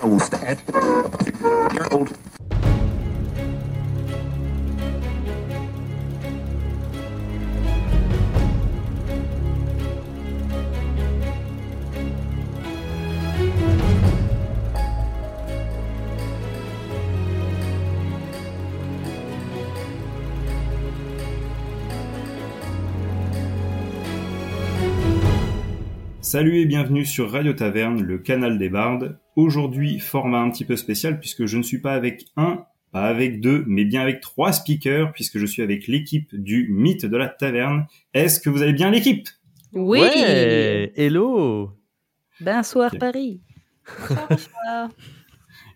I will old. Salut et bienvenue sur Radio Taverne, le canal des bardes. Aujourd'hui, format un petit peu spécial puisque je ne suis pas avec un, pas avec deux, mais bien avec trois speakers puisque je suis avec l'équipe du mythe de la taverne. Est-ce que vous allez bien l'équipe? Oui Ouais, hello Bonsoir Ok. Paris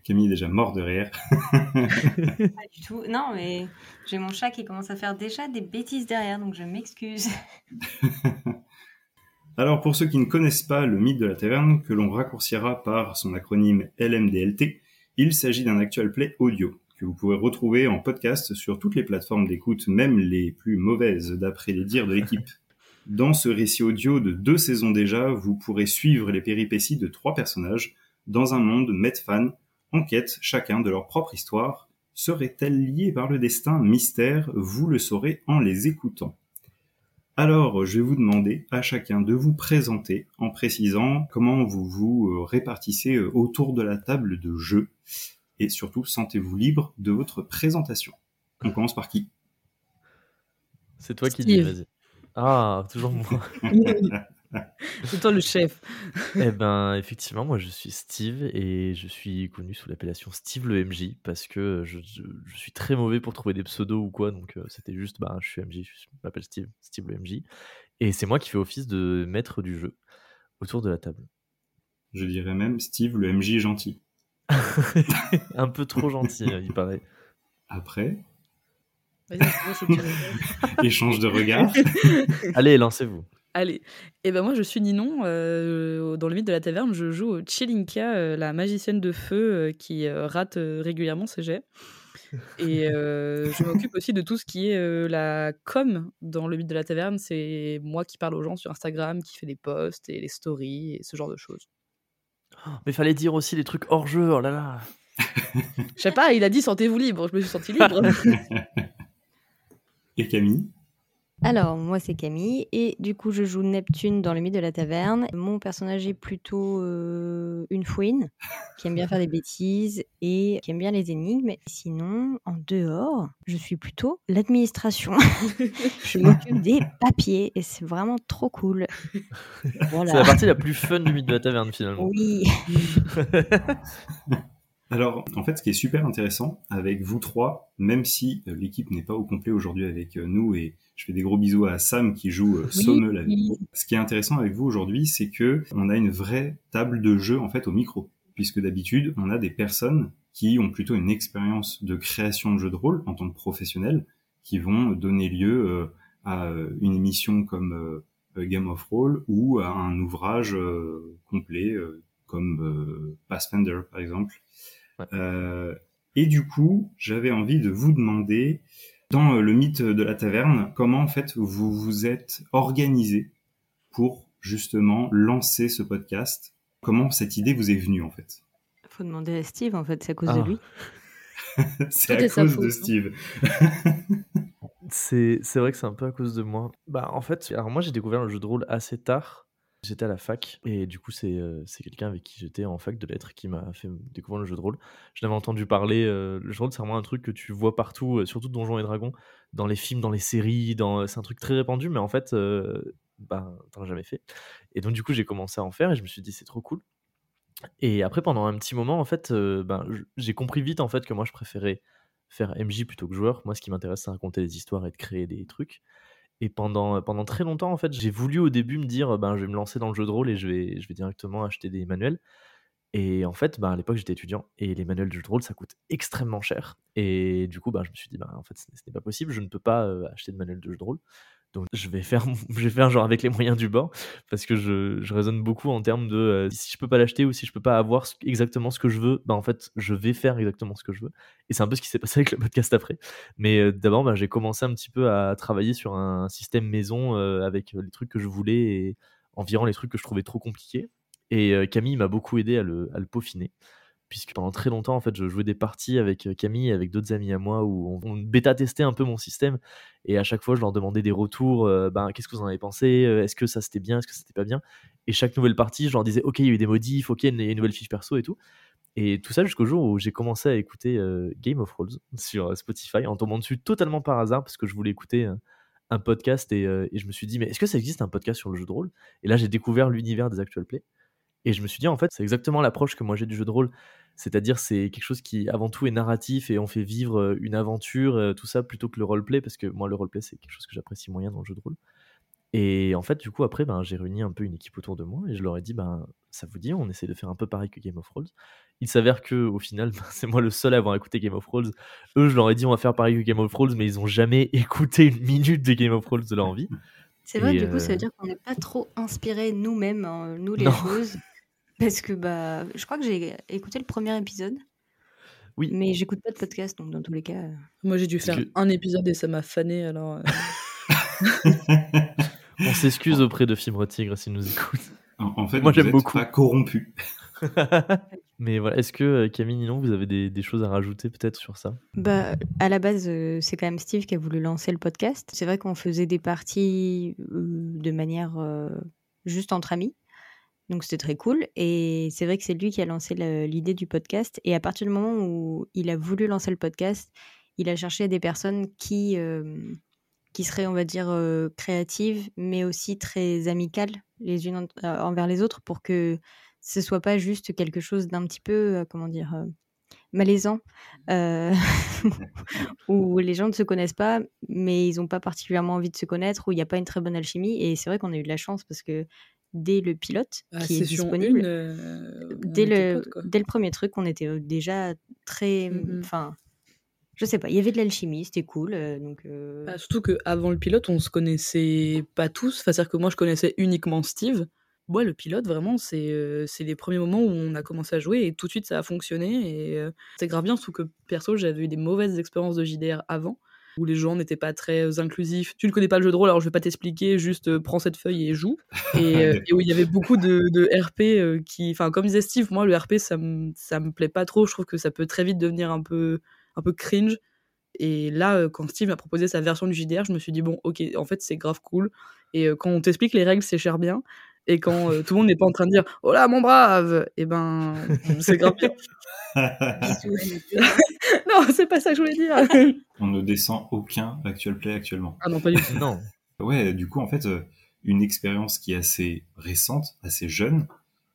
Camille est déjà mort de rire. Pas du tout. Non, mais j'ai mon chat qui commence à faire déjà des bêtises derrière, donc je m'excuse. Alors pour ceux qui ne connaissent pas le mythe de la taverne, que l'on raccourcira par son acronyme LMDLT, il s'agit d'un actual play audio que vous pourrez retrouver en podcast sur toutes les plateformes d'écoute, même les plus mauvaises d'après les dires de l'équipe. Dans ce récit audio de deux saisons déjà, vous pourrez suivre les péripéties de trois personnages dans un monde Medfan en quête chacun de leur propre histoire. Seraient-elles liées par le destin Mystère? Vous le saurez en les écoutant. Alors, je vais vous demander à chacun de vous présenter en précisant comment vous vous euh, répartissez euh, autour de la table de jeu et surtout sentez-vous libre de votre présentation. On commence par qui? C'est toi qui dis, vas-y. Ah, toujours moi. C'est toi le chef. eh ben, effectivement, moi je suis Steve et je suis connu sous l'appellation Steve le MJ parce que je, je- je suis très mauvais pour trouver des pseudos ou quoi, donc euh, c'était juste, bah, je suis MJ, je m'appelle Steve, Steve le MJ. Et c'est moi qui fais office de maître du jeu autour de la table. Je dirais même Steve, le MJ gentil. Un peu trop gentil, euh, il paraît. Après, échange de regards. Allez, lancez-vous. Allez. Et ben moi je suis Ninon. euh, dans le mythe de la taverne, je joue Chelinka, euh, la magicienne de feu euh, qui euh, rate euh, régulièrement ses jets. Et euh, je m'occupe aussi de tout ce qui est euh, la com dans le mythe de la taverne. C'est moi qui parle aux gens sur Instagram, qui fait des posts et les stories et ce genre de choses. Mais fallait dire aussi les trucs hors jeu, oh là là. Je sais pas, il a dit sentez-vous libre. Je me suis sentie libre. Et Camille? Alors, moi c'est Camille, et du coup je joue Neptune dans le mythe de la taverne. Mon personnage est plutôt euh, une fouine, qui aime bien faire des bêtises et qui aime bien les énigmes. Sinon, en dehors, je suis plutôt l'administration. je m'occupe des papiers, et c'est vraiment trop cool. C'est la partie la plus fun du mythe de la taverne finalement. Oui. Alors, en fait, ce qui est super intéressant avec vous trois, même si euh, l'équipe n'est pas au complet aujourd'hui avec euh, nous, et je fais des gros bisous à Sam qui joue euh, Oui. Sommel avec vous. Ce qui est intéressant avec vous aujourd'hui, c'est que on a une vraie table de jeu en fait au micro, puisque d'habitude, on a des personnes qui ont plutôt une expérience de création de jeux de rôle en tant que professionnels, qui vont donner lieu euh, à euh, une émission comme euh, Game of Roll ou à un ouvrage euh, complet euh, comme euh, Pathfinder par exemple. Ouais. Euh, et du coup, j'avais envie de vous demander, dans euh, le mythe de la taverne, comment en fait vous vous êtes organisé pour justement lancer ce podcast? Comment cette idée vous est venue en fait? Faut demander à Steve, en fait, c'est à cause Ah. de lui. C'est à cause faute, de hein. Steve. C'est c'est vrai que c'est un peu à cause de moi. Bah en fait, alors moi j'ai découvert le jeu de rôle assez tard. J'étais à la fac et du coup c'est euh, c'est quelqu'un avec qui j'étais en fac de lettres qui m'a fait découvrir le jeu de rôle. Je l'avais entendu parler. euh, le jeu de rôle c'est vraiment un truc que tu vois partout, euh, surtout Donjons et Dragons, dans les films, dans les séries. Dans c'est un truc très répandu, mais en fait euh, bah t'en as jamais fait. Et donc du coup j'ai commencé à en faire et je me suis dit c'est trop cool. Et après pendant un petit moment en fait, euh, ben, j'ai compris vite en fait que moi je préférais faire MJ plutôt que joueur. Moi, ce qui m'intéresse, c'est raconter des histoires et de créer des trucs. Et pendant, pendant très longtemps, en fait, j'ai voulu au début me dire, ben, je vais me lancer dans le jeu de rôle et je vais, je vais directement acheter des manuels. Et en fait, ben, à l'époque, j'étais étudiant et les manuels de jeu de rôle, ça coûte extrêmement cher. Et du coup, ben, je me suis dit, ben, en fait, ce n'est- ce n'est pas possible, je ne peux pas euh, acheter de manuel de jeu de rôle. Donc, je vais faire, je genre avec les moyens du bord parce que je, je raisonne beaucoup en termes de euh, si je peux pas l'acheter ou si je peux pas avoir exactement ce que je veux, ben, en fait, je vais faire exactement ce que je veux. Et c'est un peu ce qui s'est passé avec le podcast après. Mais euh, d'abord, ben, j'ai commencé un petit peu à travailler sur un système maison euh, avec les trucs que je voulais et en virant les trucs que je trouvais trop compliqués. Et Camille m'a beaucoup aidé à le, à le peaufiner puisque pendant très longtemps, en fait, je jouais des parties avec euh, Camille et avec d'autres amis à moi où on, bêta-testait un peu mon système. Et à chaque fois, je leur demandais des retours. Euh, ben, qu'est-ce que vous en avez pensé Est-ce que ça c'était bien Est-ce que c'était pas bien? Et chaque nouvelle partie, je leur disais, OK, il y a eu des modifs, OK, il y a une nouvelle fiche perso et tout. Et tout ça jusqu'au jour où j'ai commencé à écouter Game of Thrones sur Spotify en tombant dessus totalement par hasard parce que je voulais écouter un podcast et, et, je me suis dit, mais est-ce que ça existe un podcast sur le jeu de rôle? Et là, j'ai découvert l'univers des actual plays. Et je me suis dit, en fait, c'est exactement l'approche que moi j'ai du jeu de rôle. C'est-à-dire, c'est quelque chose qui, avant tout, est narratif et on fait vivre une aventure, tout ça, plutôt que le roleplay, parce que moi, le roleplay, c'est quelque chose que j'apprécie moyen dans le jeu de rôle. Et en fait, du coup, après, ben, j'ai réuni un peu une équipe autour de moi et je leur ai dit, ben, ça vous dit, on essaie de faire un peu pareil que Game of Thrones. Il s'avère que, au final, ben, c'est moi le seul à avoir écouté Game of Thrones. Eux, je leur ai dit, on va faire pareil que Game of Thrones, mais ils ont jamais écouté une minute de Game of Thrones de leur vie. C'est vrai, du coup, ça veut dire qu'on n'est pas trop inspiré nous-mêmes, hein, nous les joueuses. Parce que bah, je crois que j'ai écouté le premier épisode. Oui. Mais j'écoute pas de podcast, donc dans tous les cas. Euh. Moi, j'ai dû faire un épisode et ça m'a fané, alors. Euh. On s'excuse auprès de Fibre Tigre s'ils nous écoutent. En, fait, moi j'aime beaucoup. Pas corrompu. Mais voilà, est-ce que euh, Camille Ninon, vous avez des, choses à rajouter peut-être sur ça? Bah, à la base, c'est quand même Steve qui a voulu lancer le podcast. C'est vrai qu'on faisait des parties de manière juste entre amis. Donc c'était très cool. Et c'est vrai que c'est lui qui a lancé l'idée du podcast. Et à partir du moment où il a voulu lancer le podcast, il a cherché des personnes qui, qui seraient, on va dire, créatives, mais aussi très amicales les unes envers les autres pour que ce soit pas juste quelque chose d'un petit peu, comment dire, malaisant, où les gens ne se connaissent pas, mais ils n'ont pas particulièrement envie de se connaître, où il n'y a pas une très bonne alchimie. Et c'est vrai qu'on a eu de la chance parce que dès le pilote ah, qui est disponible. Euh, dès, le, dès le premier truc, on était déjà très. Mmh enfin, je sais pas, il y avait de l'alchimie, c'était cool. Euh, donc, bah, surtout qu'avant le pilote, on se connaissait pas tous. Enfin, c'est-à-dire que moi, je connaissais uniquement Steve. Moi, le pilote, vraiment, c'est c'est les premiers moments où on a commencé à jouer et tout de suite, ça a fonctionné. Et c'est grave bien, surtout que perso, j'avais eu des mauvaises expériences de JDR avant où les gens n'étaient pas très euh, inclusifs. Tu ne connais pas le jeu de rôle, alors je vais pas t'expliquer, juste euh, prends cette feuille et joue. Et, euh, où il y avait beaucoup de, RP qui, enfin comme disait Steve, moi le RP ça me ça me plaît pas trop. Je trouve que ça peut très vite devenir un peu un peu cringe. Et là, quand Steve m'a proposé sa version du JDR, je me suis dit bon, ok, en fait c'est grave cool. Et quand on t'explique les règles, c'est cher bien. Et quand tout le monde n'est pas en train de dire oh là mon brave, et eh ben c'est grave bien. non, c'est pas ça que je voulais dire. On ne descend aucun actual play actuellement. Ah non, pas du tout. non. Ouais, du coup, en fait, euh, une expérience qui est assez récente, assez jeune,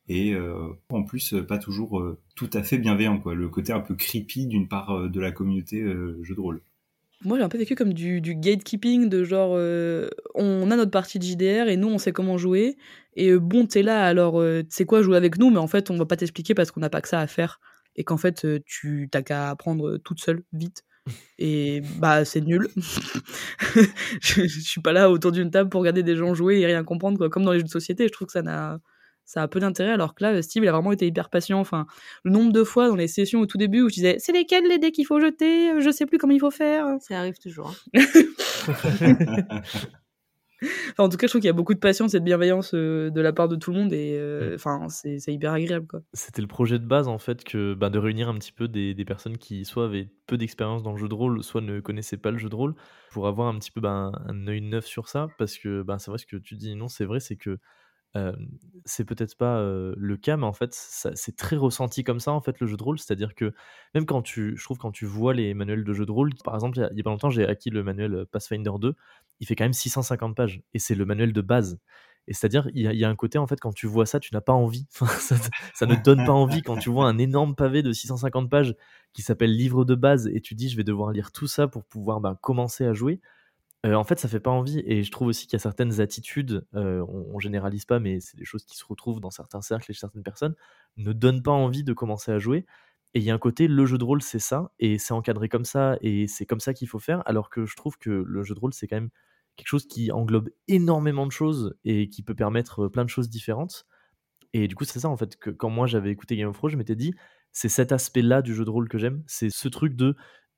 et euh, en plus euh, pas toujours tout à fait bienveillant, quoi. Le côté un peu creepy d'une part de la communauté jeu de rôle. Moi, j'ai un peu vécu comme du, du gatekeeping, de genre, on a notre partie de JDR et nous, on sait comment jouer. Et bon, t'es là, alors, tu sais quoi, jouer avec nous, mais en fait, on va pas t'expliquer parce qu'on n'a pas que ça à faire et qu'en fait tu t'as qu'à apprendre toute seule vite et bah c'est nul je, je, suis pas là autour d'une table pour regarder des gens jouer et rien comprendre quoi. comme dans les jeux de société je trouve que ça n'a ça a peu d'intérêt alors que là Steve il a vraiment été hyper patient enfin le nombre de fois dans les sessions au tout début où je disais c'est lesquels les dés qu'il faut jeter? Je sais plus comment il faut faire ça arrive toujours hein. en tout cas, je trouve qu'il y a beaucoup de patience et de bienveillance euh, de la part de tout le monde et euh, mm. enfin, c'est hyper agréable. quoi. C'était le projet de base en fait que ben, de réunir un petit peu des, des personnes qui soit avaient peu d'expérience dans le jeu de rôle, soit ne connaissaient pas le jeu de rôle, pour avoir un petit peu ben, un œil neuf sur ça. Parce que ben, c'est vrai ce que tu dis, non, c'est vrai, c'est que c'est peut-être pas le cas, mais en fait, c'est très ressenti comme ça, en fait, le jeu de rôle. C'est-à-dire que même quand tu, je trouve, quand tu vois les manuels de jeu de rôle, par exemple, il y a, pas longtemps, j'ai acquis le manuel Pathfinder 2, il fait quand même 650 pages, et c'est le manuel de base. Et c'est-à-dire, il y, a un côté, en fait, quand tu vois ça, tu n'as pas envie. ça, ne donne pas envie quand tu vois un énorme pavé de 650 pages qui s'appelle livre de base, et tu dis, je vais devoir lire tout ça pour pouvoir ben, commencer à jouer. En fait, ça fait pas envie. Et je trouve aussi qu'il y a certaines attitudes, euh, on, généralise pas, mais c'est des choses qui se retrouvent dans certains cercles et chez certaines personnes, ne donnent pas envie de commencer à jouer. Et il y a un côté, le jeu de rôle, c'est ça, et c'est encadré comme ça, et c'est comme ça qu'il faut faire. Alors que je trouve que le jeu de rôle, c'est quand même quelque chose qui englobe énormément de choses et qui peut permettre plein de choses différentes. Et du coup, c'est ça, en fait, que quand moi j'avais écouté Game of Thrones, je m'étais dit, c'est cet aspect-là du jeu de rôle que j'aime. C'est ce truc de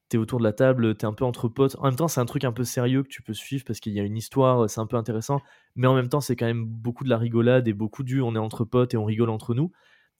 t'es autour de la table, t'es un peu entre potes. En même temps, c'est un truc un peu sérieux que tu peux suivre parce qu'il y a une histoire, c'est un peu intéressant. Mais en même temps, c'est quand même beaucoup de la rigolade et beaucoup du on est entre potes et on rigole entre nous.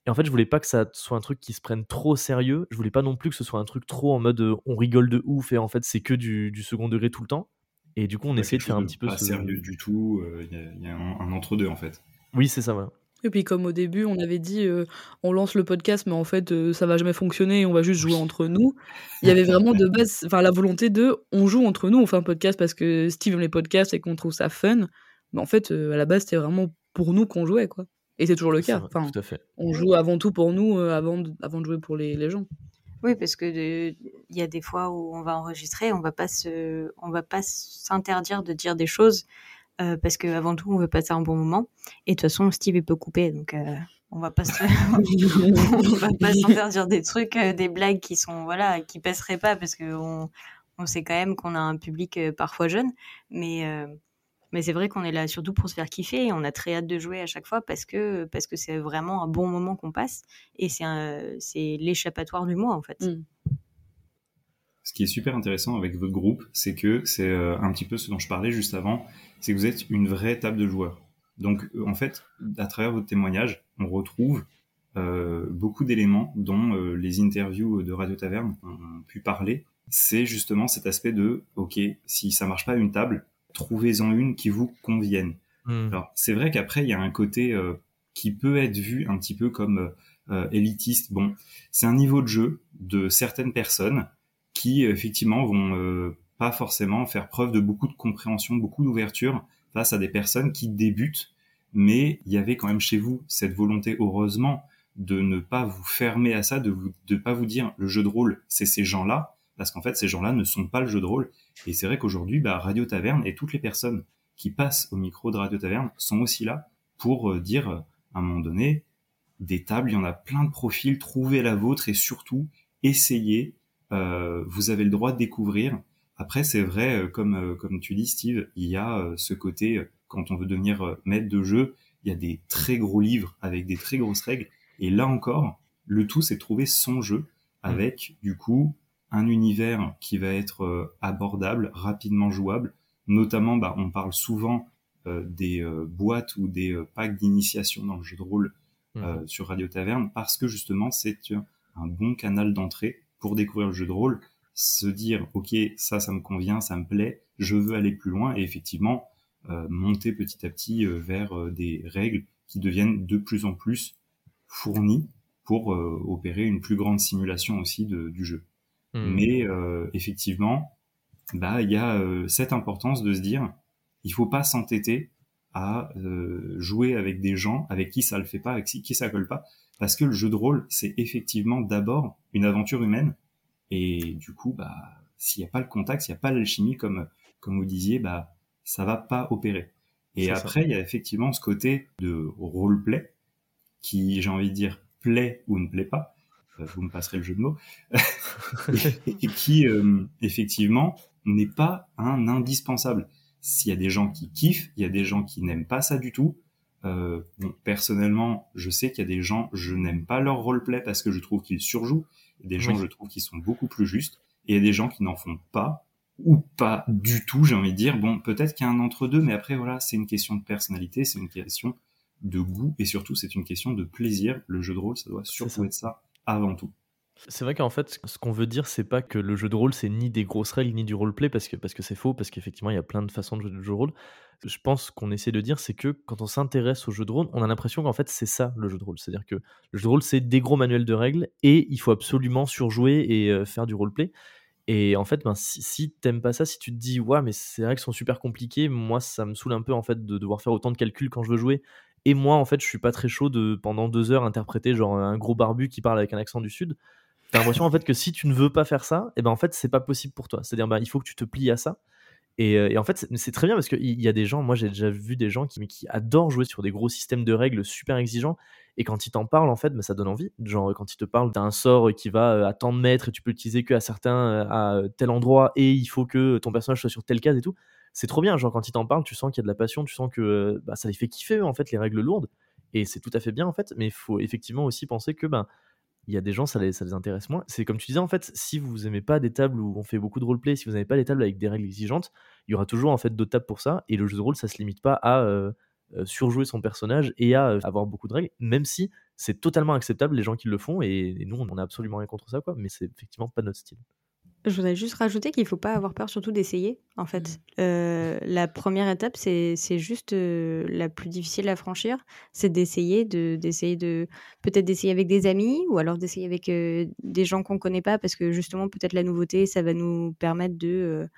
Et en fait, je voulais pas que ça soit un truc qui se prenne trop sérieux. Je voulais pas non plus que ce soit un truc trop en mode euh, on rigole de ouf et en fait, c'est que du, du, second degré tout le temps. Et du coup, on essaie de faire un petit peu. Pas sérieux du tout, euh, il y, a, un, entre-deux en fait. Oui, c'est ça, voilà. Et puis comme au début, on avait dit euh, on lance le podcast, mais en fait euh, ça va jamais fonctionner, on va juste jouer entre nous. Il y avait vraiment de base, enfin la volonté de on joue entre nous, on fait un podcast parce que Steve aime les podcasts et qu'on trouve ça fun. Mais en fait, euh, à la base, c'était vraiment pour nous qu'on jouait quoi. Et c'est toujours le cas. Enfin, tout à fait. On joue avant tout pour nous, avant, de, avant de jouer pour les, les gens. Oui, parce que il y a des fois où on va enregistrer, on va pas se, on va pas s'interdire de dire des choses euh, parce qu'avant tout, on veut passer un bon moment. Et de toute façon, Steve, il peut couper, donc euh, on va pas se... on va pas s'interdire des trucs, euh, des blagues qui sont voilà, qui passeraient pas parce qu'on on sait quand même qu'on a un public parfois jeune, mais mais c'est vrai qu'on est là surtout pour se faire kiffer et on a très hâte de jouer à chaque fois parce que parce que c'est vraiment un bon moment qu'on passe et c'est c'est l'échappatoire du mois en fait. Mm. Ce qui est super intéressant avec votre groupe, c'est que c'est un petit peu ce dont je parlais juste avant, c'est que vous êtes une vraie table de joueurs. Donc, euh, en fait, à travers votre témoignage, on retrouve euh, beaucoup d'éléments dont euh, les interviews de Radio Taverne ont pu parler. C'est justement cet aspect de, OK, si ça marche pas à une table, trouvez-en une qui vous convienne. Hmm. Alors, c'est vrai qu'après, il y a un côté qui peut être vu un petit peu comme élitiste. Bon, c'est un niveau de jeu de certaines personnes qui, effectivement, vont pas forcément faire preuve de beaucoup de compréhension, beaucoup d'ouverture face à des personnes qui débutent, mais il y avait quand même chez vous cette volonté, heureusement, de ne pas vous fermer à ça, de ne pas vous dire le jeu de rôle, c'est ces gens-là, parce qu'en fait, ces gens-là ne sont pas le jeu de rôle. Et c'est vrai qu'aujourd'hui, bah, Radio Taverne et toutes les personnes qui passent au micro de Radio Taverne sont aussi là pour euh, dire, euh, à un moment donné, des tables, il y en a plein de profils, trouvez la vôtre et surtout, essayez, euh, vous avez le droit de découvrir, après, c'est vrai, euh, comme, euh, comme tu dis, Steve, il y a euh, ce côté, quand on veut devenir maître de jeu, il y a des très gros livres avec des très grosses règles. Et là encore, le tout, c'est de trouver son jeu mmh. avec, du coup, un univers qui va être abordable, rapidement jouable. Notamment, bah, on parle souvent des boîtes ou des packs d'initiation dans le jeu de rôle mmh. sur Radio Taverne parce que justement, c'est un bon canal d'entrée pour découvrir le jeu de rôle se dire ok ça ça me convient ça me plaît je veux aller plus loin et effectivement euh, monter petit à petit euh, vers euh, des règles qui deviennent de plus en plus fournies pour opérer une plus grande simulation aussi de, du jeu hmm. mais effectivement bah il y a cette importance de se dire il faut pas s'entêter à jouer avec des gens avec qui ça le fait pas avec qui ça colle pas parce que le jeu de rôle c'est effectivement d'abord une aventure humaine et du coup, bah, s'il n'y a pas le contact, s'il n'y a pas l'alchimie, comme, comme vous disiez, bah, ça va pas opérer. Et après, il y a effectivement ce côté de roleplay, qui, j'ai envie de dire, plaît ou ne plaît pas. Euh, vous me passerez le jeu de mots. et, qui, euh, effectivement, n'est pas un indispensable. S'il y a des gens qui kiffent, il y a des gens qui n'aiment pas ça du tout. Euh, bon, personnellement, je sais qu'il y a des gens, je n'aime pas leur roleplay parce que je trouve qu'ils surjouent des gens, je trouve, qui sont beaucoup plus justes, et il y a des gens qui n'en font pas, ou pas du tout, j'ai envie de dire. Bon, peut-être qu'il y a un entre-deux, mais après, voilà, c'est une question de personnalité, c'est une question de goût, et surtout, c'est une question de plaisir. Le jeu de rôle, ça doit surtout être ça avant tout. C'est vrai qu'en fait, ce qu'on veut dire, c'est pas que le jeu de rôle, c'est ni des grosses règles, ni du roleplay, parce que parce que c'est faux, parce qu'effectivement, il y a plein de façons de jouer de jeu de rôle. Je pense qu'on essaie de dire, c'est que quand on s'intéresse au jeu de rôle, on a l'impression qu'en fait, c'est ça le jeu de rôle. C'est-à-dire que le jeu de rôle, c'est des gros manuels de règles, et il faut absolument surjouer et euh, faire du roleplay. Et en fait, ben, si, si t'aimes pas ça, si tu te dis, ouais, mais ces règles sont super compliquées, moi, ça me saoule un peu en fait de devoir faire autant de calculs quand je veux jouer. Et moi, en fait, je suis pas très chaud de pendant deux heures interpréter genre un gros barbu qui parle avec un accent du sud. T'as l'impression en fait que si tu ne veux pas faire ça, et eh ben en fait c'est pas possible pour toi. C'est-à-dire bah, il faut que tu te plies à ça. Et, euh, en fait c'est très bien parce qu'il y a des gens, moi j'ai déjà vu des gens qui, adorent jouer sur des gros systèmes de règles super exigeants. Et quand ils t'en parlent en fait, bah, ça donne envie. Genre quand ils te parlent d'un sort qui va euh, à tant de mètres et tu peux l'utiliser que à certains euh, à tel endroit et il faut que ton personnage soit sur telle case et tout. C'est trop bien. Genre quand ils t'en parlent, tu sens qu'il y a de la passion, tu sens que bah, ça les fait kiffer en fait les règles lourdes. Et c'est tout à fait bien en fait. Mais il faut effectivement aussi penser que ben il y a des gens, ça les, intéresse moins. C'est comme tu disais, en fait, si vous aimez pas des tables où on fait beaucoup de roleplay, si vous n'avez pas des tables avec des règles exigeantes, il y aura toujours en fait d'autres tables pour ça. Et le jeu de rôle, ça se limite pas à euh, euh, surjouer son personnage et à euh, avoir beaucoup de règles, même si c'est totalement acceptable les gens qui le font. Et, nous, on n'a absolument rien contre ça. Mais c'est effectivement pas notre style. Je voudrais juste rajouter qu'il ne faut pas avoir peur surtout d'essayer, en fait. Euh, la première étape, c'est juste euh, la plus difficile à franchir, c'est d'essayer de d'essayer de peut-être d'essayer avec des amis ou alors d'essayer avec euh, des gens qu'on connaît pas parce que justement peut-être la nouveauté, ça va nous permettre de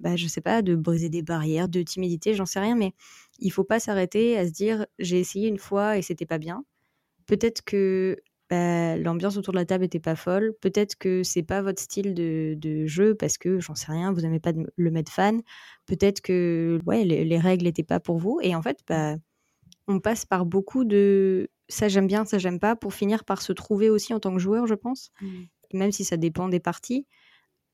bah, je sais pas, de briser des barrières, de timidité, j'en sais rien, mais il faut pas s'arrêter à se dire j'ai essayé une fois et c'était pas bien. Peut-être que bah, l'ambiance autour de la table était pas folle. Peut-être que c'est pas votre style de, de jeu parce que j'en sais rien, vous n'aimez pas de- le mettre fan. Peut-être que ouais, les, les règles n'étaient pas pour vous. Et en fait, bah, on passe par beaucoup de ça j'aime bien, ça j'aime pas pour finir par se trouver aussi en tant que joueur, je pense. Même si ça dépend des parties.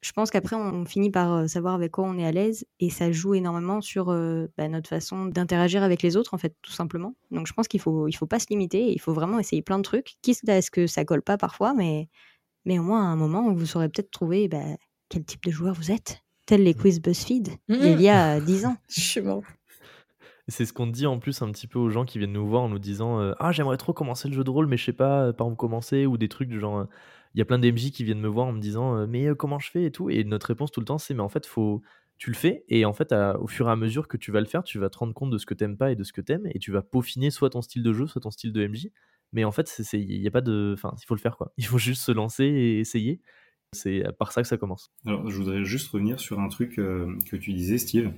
Je pense qu'après, on finit par euh, savoir avec quoi on est à l'aise et ça joue énormément sur euh, bah, notre façon d'interagir avec les autres, en fait, tout simplement. Donc, je pense qu'il faut, il faut pas se limiter, il faut vraiment essayer plein de trucs, quitte à ce que ça colle pas parfois, mais, mais au moins à un moment, vous saurez peut-être trouver bah, quel type de joueur vous êtes, tel les quiz BuzzFeed il y a 10 ans. Je suis mort. C'est ce qu'on dit en plus un petit peu aux gens qui viennent nous voir en nous disant euh, Ah, j'aimerais trop commencer le jeu de rôle, mais je sais pas par où commencer, ou des trucs du genre. Il y a plein d'MJ qui viennent me voir en me disant euh, Mais euh, comment je fais et tout. Et notre réponse tout le temps, c'est Mais en fait, faut... tu le fais, et en fait, à- au fur et à mesure que tu vas le faire, tu vas te rendre compte de ce que t'aimes pas et de ce que t'aimes, et tu vas peaufiner soit ton style de jeu, soit ton style de MJ. Mais en fait, il y a pas de. Enfin, il faut le faire quoi. Il faut juste se lancer et essayer. C'est par ça que ça commence. Alors, je voudrais juste revenir sur un truc euh, que tu disais, Steve.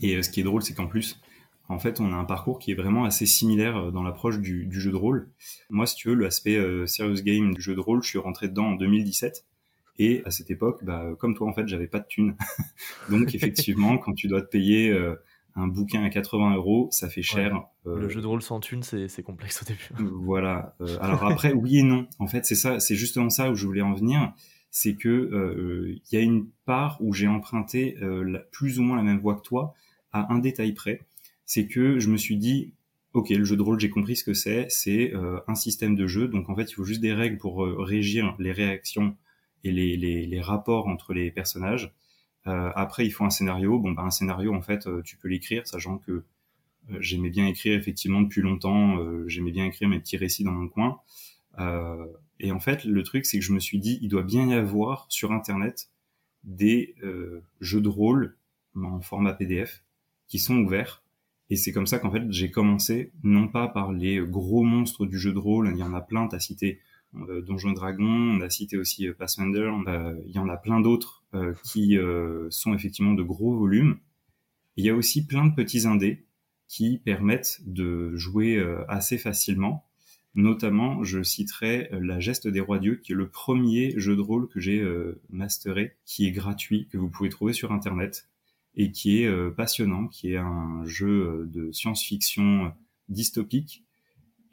Et ce qui est drôle, c'est qu'en plus, en fait, on a un parcours qui est vraiment assez similaire euh, dans l'approche du, du jeu de rôle. Moi, si tu veux, l'aspect euh, serious game du jeu de rôle, je suis rentré dedans en 2017. Et à cette époque, bah, comme toi, en fait, j'avais pas de thunes. Donc, effectivement, quand tu dois te payer euh, un bouquin à 80 euros, ça fait cher. Euh, Le jeu de rôle sans thune, c'est complexe au début. voilà. Alors après, oui et non. En fait, c'est ça, c'est justement ça où je voulais en venir. C'est que il y a une part où j'ai emprunté la- plus ou moins la même voie que toi, à un détail près. C'est que je me suis dit, ok, le jeu de rôle, j'ai compris ce que c'est. C'est euh, un système de jeu. Donc en fait, il faut juste des règles pour euh, régir les réactions et les, les, les rapports entre les personnages. Euh, après, il faut un scénario. Bon, bah, un scénario, en fait, euh, tu peux l'écrire, sachant que euh, j'aimais bien écrire effectivement depuis longtemps. j'aimais bien écrire mes petits récits dans mon coin. Et en fait, le truc, c'est que je me suis dit, il doit bien y avoir sur Internet des jeux de rôle en format PDF qui sont ouverts. Et c'est comme ça qu'en fait, j'ai commencé, non pas par les gros monstres du jeu de rôle, il y en a plein, t'as cité euh, Donjons et Dragons, on a cité aussi euh, Pathfinder, il y en a plein d'autres euh, qui euh, sont effectivement de gros volumes. Il y a aussi plein de petits indés qui permettent de jouer euh, assez facilement. Notamment, je citerai La Geste des Rois Dieux, qui est le premier jeu de rôle que j'ai masteré, qui est gratuit, que vous pouvez trouver sur Internet, et qui est euh, passionnant, qui est un jeu euh, de science-fiction euh, dystopique.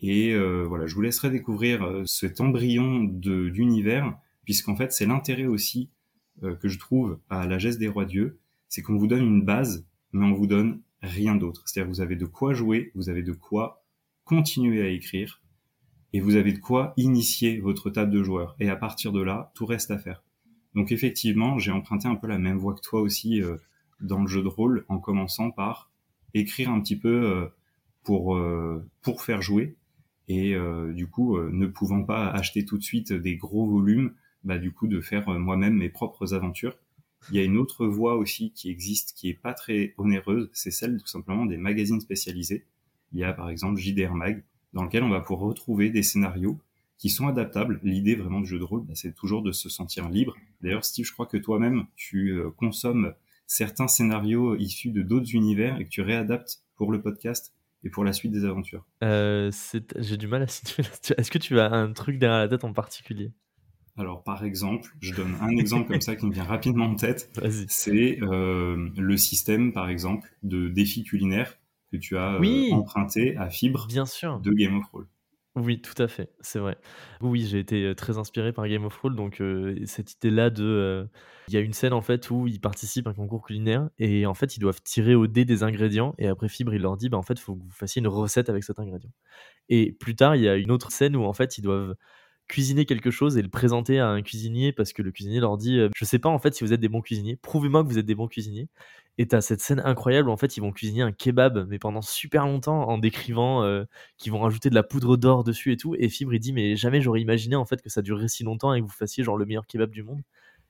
Et voilà, je vous laisserai découvrir cet embryon de- d'univers, puisqu'en fait, c'est l'intérêt aussi que je trouve à La Geste des Rois Dieux, c'est qu'on vous donne une base, mais on vous donne rien d'autre. C'est-à-dire vous avez de quoi jouer, vous avez de quoi continuer à écrire, et vous avez de quoi initier votre table de joueurs. Et à partir de là, tout reste à faire. Donc effectivement, j'ai emprunté un peu la même voie que toi aussi dans le jeu de rôle, en commençant par écrire un petit peu euh, pour euh, pour faire jouer. Et euh, du coup, ne pouvant pas acheter tout de suite des gros volumes, bah du coup de faire moi-même mes propres aventures. Il y a une autre voie aussi qui existe, qui est pas très onéreuse, c'est celle tout simplement des magazines spécialisés. Il y a par exemple JDR Mag, dans lequel on va pouvoir retrouver des scénarios qui sont adaptables. L'idée vraiment du jeu de rôle, bah, c'est toujours de se sentir libre. D'ailleurs, Steve, je crois que toi-même, tu consommes certains scénarios issus de d'autres univers et que tu réadaptes pour le podcast et pour la suite des aventures. Euh, J'ai du mal à situer. Est-ce que tu as un truc derrière la tête en particulier? Alors, par exemple, je donne un exemple comme ça qui me vient rapidement en tête. Vas-y. C'est euh, le système, par exemple, de défis culinaires que tu as euh, emprunté à Fibre Bien sûr. de Game of Thrones. Oui, tout à fait, c'est vrai. Oui, j'ai été très inspiré par Game of Thrones, donc cette idée-là de... Il y a une scène en fait où ils participent à un concours culinaire et en fait ils doivent tirer au dé des ingrédients et après Fibre il leur dit bah en fait il faut que vous fassiez une recette avec cet ingrédient. Et plus tard il y a une autre scène où en fait ils doivent cuisiner quelque chose et le présenter à un cuisinier parce que le cuisinier leur dit euh, Je sais pas en fait si vous êtes des bons cuisiniers, prouvez-moi que vous êtes des bons cuisiniers. Et t'as cette scène incroyable où en fait ils vont cuisiner un kebab, mais pendant super longtemps en décrivant euh, qu'ils vont rajouter de la poudre d'or dessus et tout. Et Fibre il dit Mais jamais j'aurais imaginé en fait que ça durerait si longtemps et que vous fassiez genre le meilleur kebab du monde.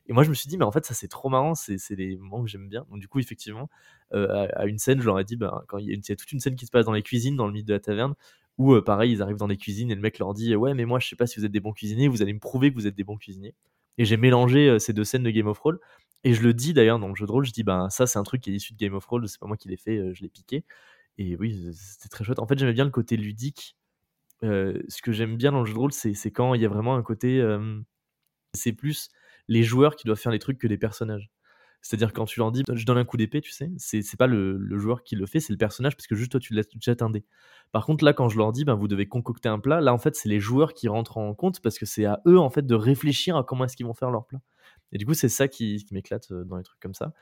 Et moi, je me suis dit, mais en fait, ça, c'est trop marrant, c'est les moments que j'aime bien. Donc, du coup, effectivement, euh, à, une scène, je leur ai dit, bah, quand il y, a toute une scène qui se passe dans les cuisines, dans le mythe de la taverne, où, euh, pareil, ils arrivent dans les cuisines et le mec leur dit, ouais, mais moi, je sais pas si vous êtes des bons cuisiniers, vous allez me prouver que vous êtes des bons cuisiniers. Et j'ai mélangé euh, ces deux scènes de Game of Thrones. Et je le dis d'ailleurs dans le jeu de rôle, je dis, bah, ça, c'est un truc qui est issu de Game of Thrones, c'est pas moi qui l'ai fait, je l'ai piqué. Et oui, c'était très chouette. En fait, j'aimais bien le côté ludique. ce que j'aime bien dans le jeu de rôle, c'est quand il y a vraiment un côté. c'est plus les joueurs qui doivent faire les trucs que les personnages. C'est-à-dire quand tu leur dis je donne un coup d'épée, tu sais, c'est pas le, joueur qui le fait, c'est le personnage parce que juste toi tu laisses jettes un dé. Par contre là quand je leur dis ben vous devez concocter un plat, là en fait c'est les joueurs qui rentrent en compte parce que c'est à eux en fait de réfléchir à comment est-ce qu'ils vont faire leur plat. Et du coup c'est ça qui, m'éclate euh, dans les trucs comme ça.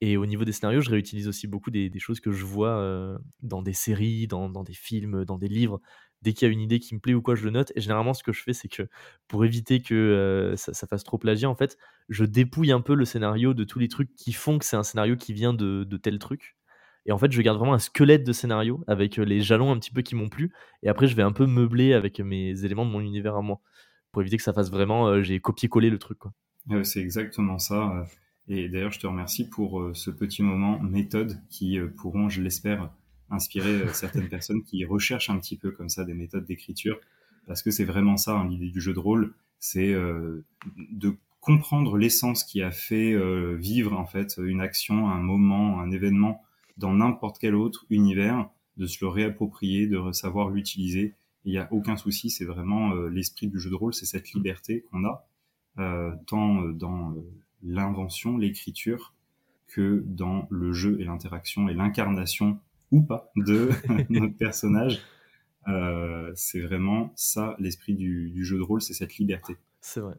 Et au niveau des scénarios, je réutilise aussi beaucoup des, choses que je vois euh, dans des séries, dans, des films, dans des livres dès qu'il y a une idée qui me plaît ou quoi, je le note. Et généralement, ce que je fais, c'est que pour éviter que euh, ça, fasse trop plagiat, en fait, je dépouille un peu le scénario de tous les trucs qui font que c'est un scénario qui vient de, tel truc. Et en fait, je garde vraiment un squelette de scénario avec euh, les jalons un petit peu qui m'ont plu. Et après, je vais un peu meubler avec mes éléments de mon univers à moi. Pour éviter que ça fasse vraiment, euh, j'ai copié-collé le truc. C'est exactement ça. Et d'ailleurs, je te remercie pour ce petit moment méthode qui pourront, je l'espère, inspirer euh, certaines personnes qui recherchent un petit peu comme ça des méthodes d'écriture, parce que c'est vraiment ça hein, l'idée du jeu de rôle, c'est euh, de comprendre l'essence qui a fait euh, vivre en fait une action, un moment, un événement dans n'importe quel autre univers, de se le réapproprier, de savoir l'utiliser. Il n'y a aucun souci, c'est vraiment l'esprit du jeu de rôle, c'est cette liberté qu'on a tant dans l'invention, l'écriture, que dans le jeu et l'interaction et l'incarnation ou pas de notre personnage. Euh, c'est vraiment ça l'esprit du, jeu de rôle, c'est cette liberté. C'est vrai.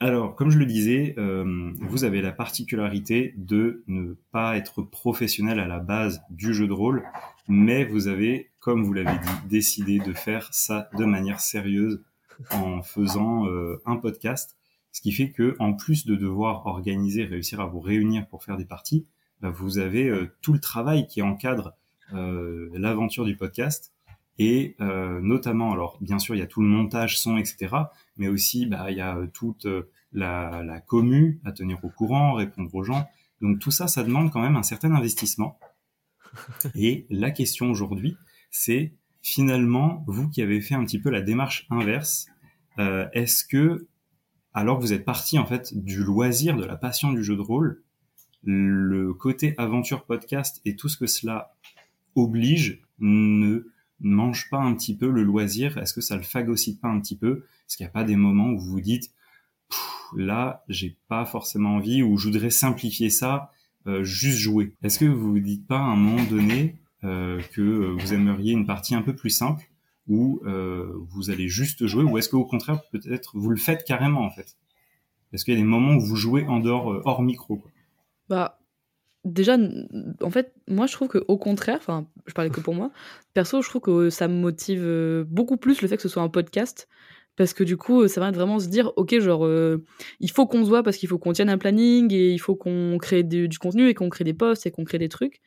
Alors, comme je le disais, euh, vous avez la particularité de ne pas être professionnel à la base du jeu de rôle, mais vous avez, comme vous l'avez dit, décidé de faire ça de manière sérieuse en faisant euh, un podcast, ce qui fait que, en plus de devoir organiser, réussir à vous réunir pour faire des parties, bah, vous avez tout le travail qui encadre l'aventure du podcast. Et euh, notamment alors bien sûr il y a tout le montage son etc mais aussi bah il y a euh, toute la, la commu à tenir au courant répondre aux gens. Donc tout ça ça demande quand même un certain investissement. Et la question aujourd'hui c'est finalement vous qui avez fait un petit peu la démarche inverse euh, est-ce que alors que vous êtes parti en fait du loisir de la passion du jeu de rôle le côté aventure podcast et tout ce que cela oblige ne mange pas un petit peu le loisir. Est-ce que ça le phagocyte pas un petit peu? Est-ce qu'il n'y a pas des moments où vous vous dites là, j'ai pas forcément envie ou je voudrais simplifier ça, euh, juste jouer? Est-ce que vous vous dites pas à un moment donné euh, que vous aimeriez une partie un peu plus simple où euh, vous allez juste jouer? Ou est-ce qu'au contraire peut-être vous le faites carrément en fait? Est-ce qu'il y a des moments où vous jouez en dehors hors micro quoi? Bah déjà, en fait, moi je trouve qu'au contraire, enfin, je parlais que pour moi, perso, je trouve que ça me motive euh, beaucoup plus le fait que ce soit un podcast. Parce que du coup, ça va vraiment se dire, ok, genre, euh, il faut qu'on se voit parce qu'il faut qu'on tienne un planning et il faut qu'on crée du, contenu et qu'on crée des posts et qu'on crée des trucs.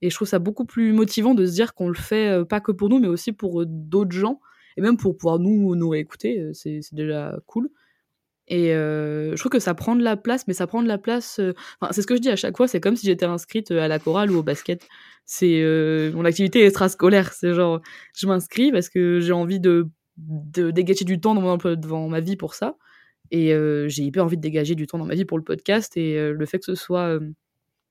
Et je trouve ça beaucoup plus motivant de se dire qu'on le fait euh, pas que pour nous, mais aussi pour d'autres gens et même pour pouvoir nous nous réécouter. C'est déjà cool. Et je trouve que ça prend de la place, mais ça prend de la place. Enfin, c'est ce que je dis à chaque fois. C'est comme si j'étais inscrite à la chorale ou au basket. C'est mon activité extrascolaire. C'est genre, je m'inscris parce que j'ai envie de, de, dégager du temps dans, ma vie pour ça. Et j'ai hyper envie de dégager du temps dans ma vie pour le podcast. Et le fait que ce soit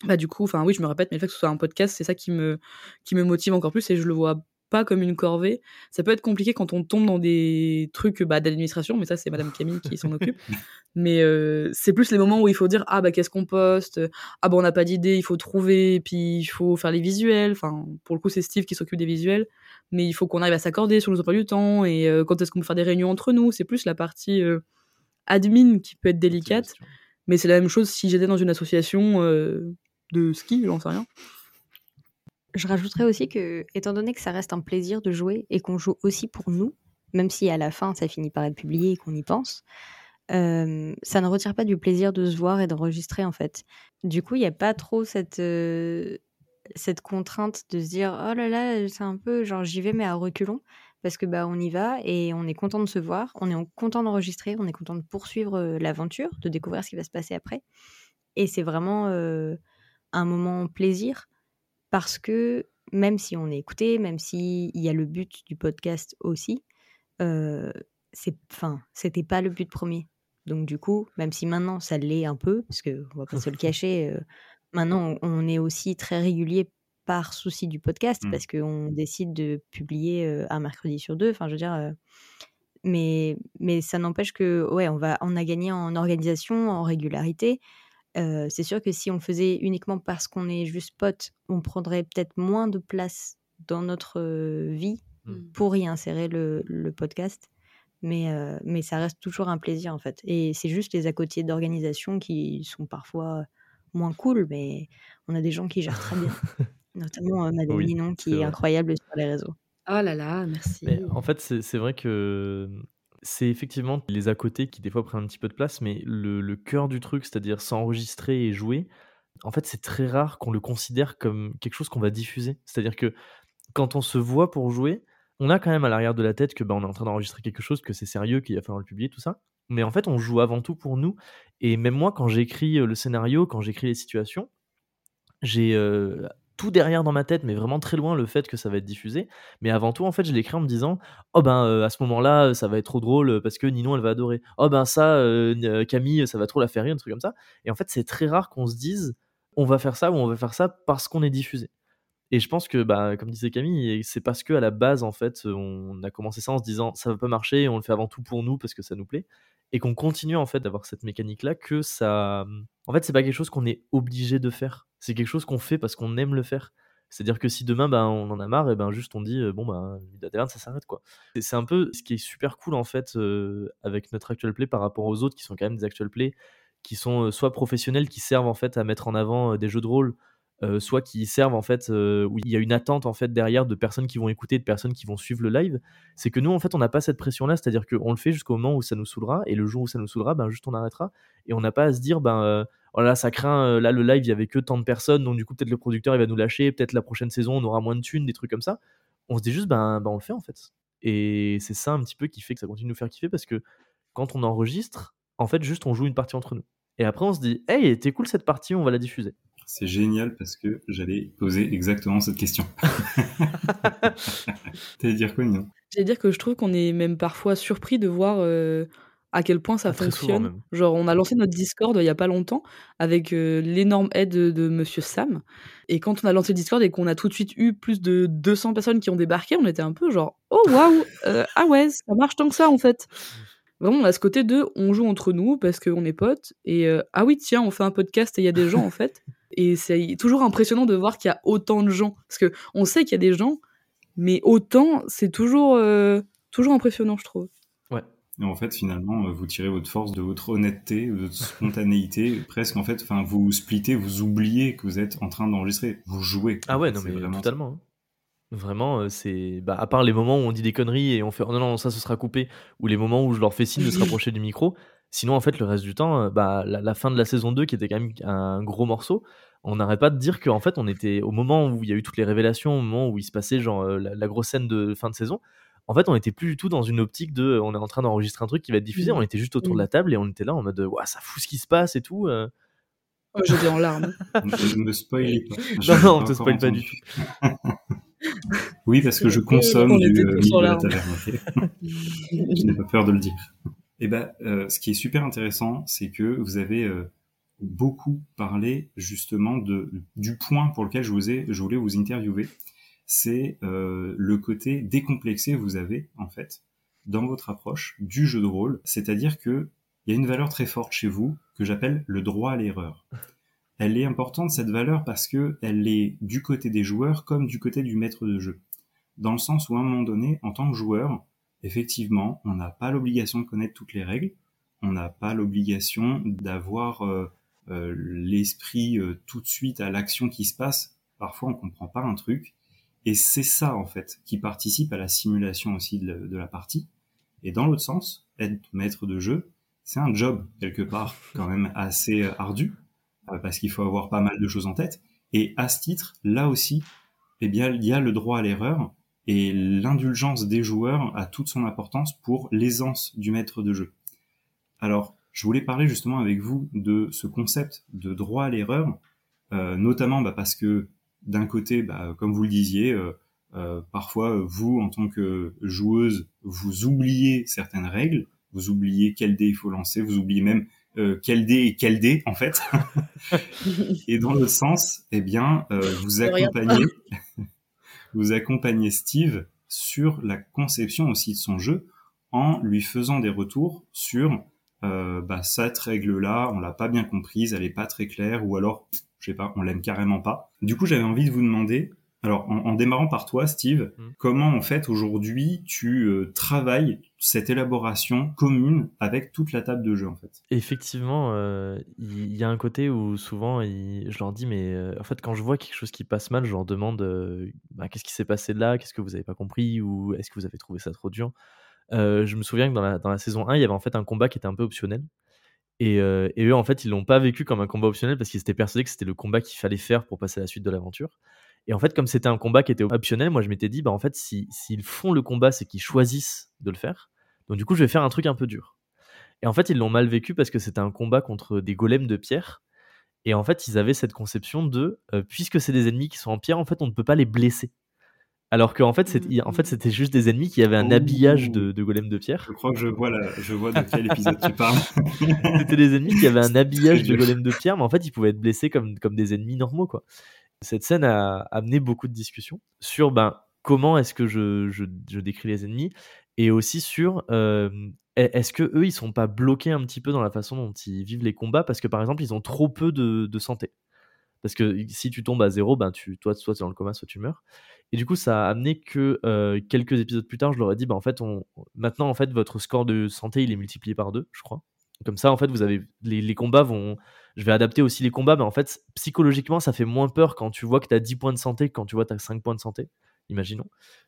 bah du coup enfin oui je me répète mais le fait que ce soit un podcast c'est ça qui me qui me motive encore plus et je le vois pas comme une corvée. Ça peut être compliqué quand on tombe dans des trucs bah, d'administration, mais ça c'est Madame Camille qui s'en occupe. Mais euh, c'est plus les moments où il faut dire ah bah qu'est-ce qu'on poste, ah bah on n'a pas d'idée, il faut trouver, puis il faut faire les visuels. Enfin pour le coup c'est Steve qui s'occupe des visuels, mais il faut qu'on arrive à s'accorder sur nos emplois du temps et euh, quand est-ce qu'on peut faire des réunions entre nous. C'est plus la partie euh, admin qui peut être délicate, mais c'est la même chose si j'étais dans une association de ski, j'en sais rien. Je rajouterais aussi que, étant donné que ça reste un plaisir de jouer et qu'on joue aussi pour nous, même si à la fin ça finit par être publié et qu'on y pense, euh, ça ne retire pas du plaisir de se voir et d'enregistrer en fait. Du coup, il n'y a pas trop cette, euh, cette contrainte de se dire oh là là, c'est un peu genre j'y vais mais à reculons parce que bah on y va et on est content de se voir, on est content d'enregistrer, on est content de poursuivre euh, l'aventure, de découvrir ce qui va se passer après. Et c'est vraiment un moment plaisir parce que même si on est écouté, même s'il y a le but du podcast aussi, c'est, enfin, c'était pas le but premier. Donc du coup, même si maintenant ça l'est un peu, parce qu'on va pas se le cacher, maintenant on est aussi très régulier par souci du podcast, mmh. parce qu'on décide de publier un mercredi sur deux. Enfin, je veux dire, mais, mais ça n'empêche que, ouais, on, va, on a gagné en organisation, en régularité. C'est sûr que si on faisait uniquement parce qu'on est juste potes, on prendrait peut-être moins de place dans notre vie mmh. pour y insérer le, le podcast mais, mais ça reste toujours un plaisir en fait. Et c'est juste les à côté d'organisation qui sont parfois moins cool, mais on a des gens qui gèrent très bien. Notamment Madame oui, qui est, incroyable sur les réseaux. Oh là là, merci. en fait, c'est vrai que c'est effectivement les à côté qui des fois prennent un petit peu de place, mais le, cœur du truc, c'est-à-dire s'enregistrer et jouer, en fait, c'est très rare qu'on le considère comme quelque chose qu'on va diffuser. C'est-à-dire que quand on se voit pour jouer, on a quand même à l'arrière de la tête que bah, on est en train d'enregistrer quelque chose, que c'est sérieux, qu'il va falloir le publier, tout ça. Mais en fait, on joue avant tout pour nous. Et même moi, quand j'écris le scénario, quand j'écris les situations, j'ai tout derrière dans ma tête, mais vraiment très loin le fait que ça va être diffusé. Mais avant tout, en fait, je l'écris en me disant Oh ben, à ce moment-là, ça va être trop drôle parce que Ninon, elle va adorer. Oh ben, ça, Camille, ça va trop la faire rire, un truc comme ça. Et en fait, c'est très rare qu'on se dise On va faire ça ou on va faire ça parce qu'on est diffusé. Et je pense que, bah, comme disait Camille, c'est parce que à la base, en fait, on a commencé ça en se disant ça va pas marcher, on le fait avant tout pour nous parce que ça nous plaît, et qu'on continue en fait d'avoir cette mécanique-là, que ça, en fait, c'est pas quelque chose qu'on est obligé de faire. C'est quelque chose qu'on fait parce qu'on aime le faire. C'est-à-dire que si demain, ben, on en a marre, et ben juste on dit bon ben, la ça s'arrête quoi. C'est un peu ce qui est super cool en fait avec notre actual play par rapport aux autres qui sont quand même des actual play qui sont soit professionnels qui servent en fait à mettre en avant des jeux de rôle euh, soit qui servent en fait euh, où il y a une attente en fait derrière de personnes qui vont écouter, de personnes qui vont suivre le live, c'est que nous en fait on n'a pas cette pression là, c'est-à-dire qu'on le fait jusqu'au moment où ça nous saoulera et le jour où ça nous saoulera, ben juste on arrêtera et on n'a pas à se dire ben euh, oh là ça craint là le live il y avait que tant de personnes donc du coup peut-être le producteur il va nous lâcher, peut-être la prochaine saison on aura moins de thunes, des trucs comme ça. On se dit juste ben, ben on le fait en fait. Et c'est ça un petit peu qui fait que ça continue de nous faire kiffer parce que quand on enregistre, en fait juste on joue une partie entre nous. Et après on se dit hey t'es cool cette partie, on va la diffuser. C'est génial parce que j'allais poser exactement cette question. T'allais dire quoi, Nino? J'allais dire que je trouve qu'on est même parfois surpris de voir euh, à quel point ça ah, fonctionne. Genre, on a lancé notre Discord il y a pas longtemps avec euh, l'énorme aide de, Monsieur Sam. Et quand on a lancé le Discord et qu'on a tout de suite eu plus de 200 personnes qui ont débarqué, on était un peu genre, oh waouh, euh, ah ouais, ça marche tant que ça en fait. Vraiment, on a ce côté de on joue entre nous parce qu'on est potes et ah oui, tiens, on fait un podcast et il y a des gens en fait. Et c'est toujours impressionnant de voir qu'il y a autant de gens. Parce que on sait qu'il y a des gens, mais autant, c'est toujours, euh, toujours impressionnant, je trouve. Ouais. Et en fait, finalement, euh, vous tirez votre force de votre honnêteté, de votre spontanéité. presque, en fait, enfin, vous splittez, vous oubliez que vous êtes en train d'enregistrer. Vous jouez. Ah ouais, non, mais vraiment totalement. Hein. Vraiment, euh, c'est. Bah, à part les moments où on dit des conneries et on fait oh non, non, ça, ce sera coupé, ou les moments où je leur fais signe de se rapprocher du micro, Sinon, en fait, le reste du temps, euh, bah, la, fin de la saison 2, qui était quand même un gros morceau, on n'arrête pas de dire qu'en fait, on était au moment où il y a eu toutes les révélations, au moment où il se passait genre euh, la, grosse scène de fin de saison. En fait, on était plus du tout dans une optique de on est en train d'enregistrer un truc qui va être diffusé. Mmh. On était juste autour de la mmh. table et on était là en mode ouais, ça fout ce qui se passe et tout. Euh. Oh, j'étais en larmes. je me spoil pas. non, non, on te spoil pas du tout. oui, parce que je consomme du euh, de la taverne. je n'ai pas peur de le dire. Eh ben, euh, ce qui est super intéressant, c'est que vous avez euh, beaucoup parlé justement du point pour lequel je, voulais vous interviewer. C'est euh, le côté décomplexé que vous avez, en fait, dans votre approche du jeu de rôle. C'est-à-dire que il y a une valeur très forte chez vous que j'appelle le droit à l'erreur. Elle est importante, cette valeur, parce que elle est du côté des joueurs comme du côté du maître de jeu. Dans le sens où, à un moment donné, en tant que joueur, effectivement, on n'a pas l'obligation de connaître toutes les règles, on n'a pas l'obligation d'avoir euh, euh, l'esprit euh, tout de suite à l'action qui se passe. Parfois, on comprend pas un truc, et c'est ça en fait qui participe à la simulation aussi de, la partie. Et dans l'autre sens, être maître de jeu, c'est un job quelque part quand même assez ardu parce qu'il faut avoir pas mal de choses en tête. Et à ce titre, là aussi, eh bien, il y a le droit à l'erreur et l'indulgence des joueurs a toute son importance pour l'aisance du maître de jeu. Alors, je voulais parler justement avec vous de ce concept de droit à l'erreur, euh, notamment bah, parce que d'un côté, bah, comme vous le disiez, euh, euh, parfois vous, en tant que joueuse, vous oubliez certaines règles, vous oubliez quel dé il faut lancer, vous oubliez même euh, quel dé et quel dé en fait. et dans le sens, eh bien, euh, vous accompagnez, vous accompagnez Steve sur la conception aussi de son jeu en lui faisant des retours sur euh, bah, cette règle-là, on l'a pas bien comprise, elle est pas très claire, ou alors, je sais pas, on l'aime carrément pas. Du coup, j'avais envie de vous demander, alors, en, démarrant par toi, Steve, mm. comment en fait aujourd'hui tu euh, travailles cette élaboration commune avec toute la table de jeu en fait? Effectivement, euh, il y, a un côté où souvent je leur dis, mais euh, en fait, quand je vois quelque chose qui passe mal, je leur demande bah, qu'est-ce qui s'est passé là, qu'est-ce que vous n'avez pas compris, ou est-ce que vous avez trouvé ça trop dur? Je me souviens que dans la, dans la, saison 1, il y avait en fait un combat qui était un peu optionnel. Et, et eux, en fait, ils l'ont pas vécu comme un combat optionnel parce qu'ils étaient persuadés que c'était le combat qu'il fallait faire pour passer à la suite de l'aventure. Et en fait, comme c'était un combat qui était optionnel, moi je m'étais dit, bah en fait, s'ils font le combat, c'est qu'ils choisissent de le faire. Donc du coup, je vais faire un truc un peu dur. Et en fait, ils l'ont mal vécu parce que c'était un combat contre des golems de pierre. Et en fait, ils avaient cette conception de, euh, puisque c'est des ennemis qui sont en pierre, en fait, on ne peut pas les blesser. Alors qu'en fait, en fait, c'était juste des ennemis qui avaient un habillage de, de golems de pierre. Je crois que je vois, je vois de quel épisode tu parles. c'était des ennemis qui avaient un habillage de golems de pierre, mais en fait, ils pouvaient être blessés comme, comme des ennemis normaux, quoi. Cette scène a amené beaucoup de discussions sur ben, comment est-ce que je, je, décris les ennemis et aussi sur est-ce que eux ils sont pas bloqués un petit peu dans la façon dont ils vivent les combats parce que par exemple ils ont trop peu de, de santé. Parce que si tu tombes à zéro ben tu toi soit tu es dans le coma soit tu meurs. Et du coup ça a amené que quelques épisodes plus tard je leur ai dit ben, en fait on, maintenant en fait votre score de santé il est multiplié par deux je crois. Comme ça en fait vous avez les, les combats vont je vais adapter aussi les combats, mais en fait, psychologiquement, ça fait moins peur quand tu vois que tu as 10 points de santé que quand tu vois que tu as 5 points de santé, imaginons.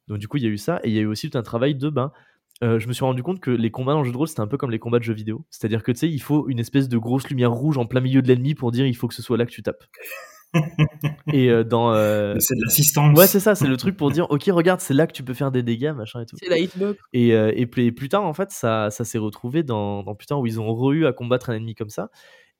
Donc du coup, il y a eu ça, et il y a eu aussi tout un travail de, ben, euh, je me suis rendu compte que les combats dans le jeu de rôle, c'était un peu comme les combats de jeux vidéo. C'est-à-dire que tu sais, il faut une espèce de grosse lumière rouge en plein milieu de l'ennemi pour dire il faut que ce soit là que tu tapes. et euh, dans euh, c'est de l'assistance ouais c'est ça c'est le truc pour dire ok regarde c'est là que tu peux faire des dégâts machin et tout c'est la hitbox et, et, plus tard en fait ça, ça s'est retrouvé dans, dans plus tard où ils ont re-eu à combattre un ennemi comme ça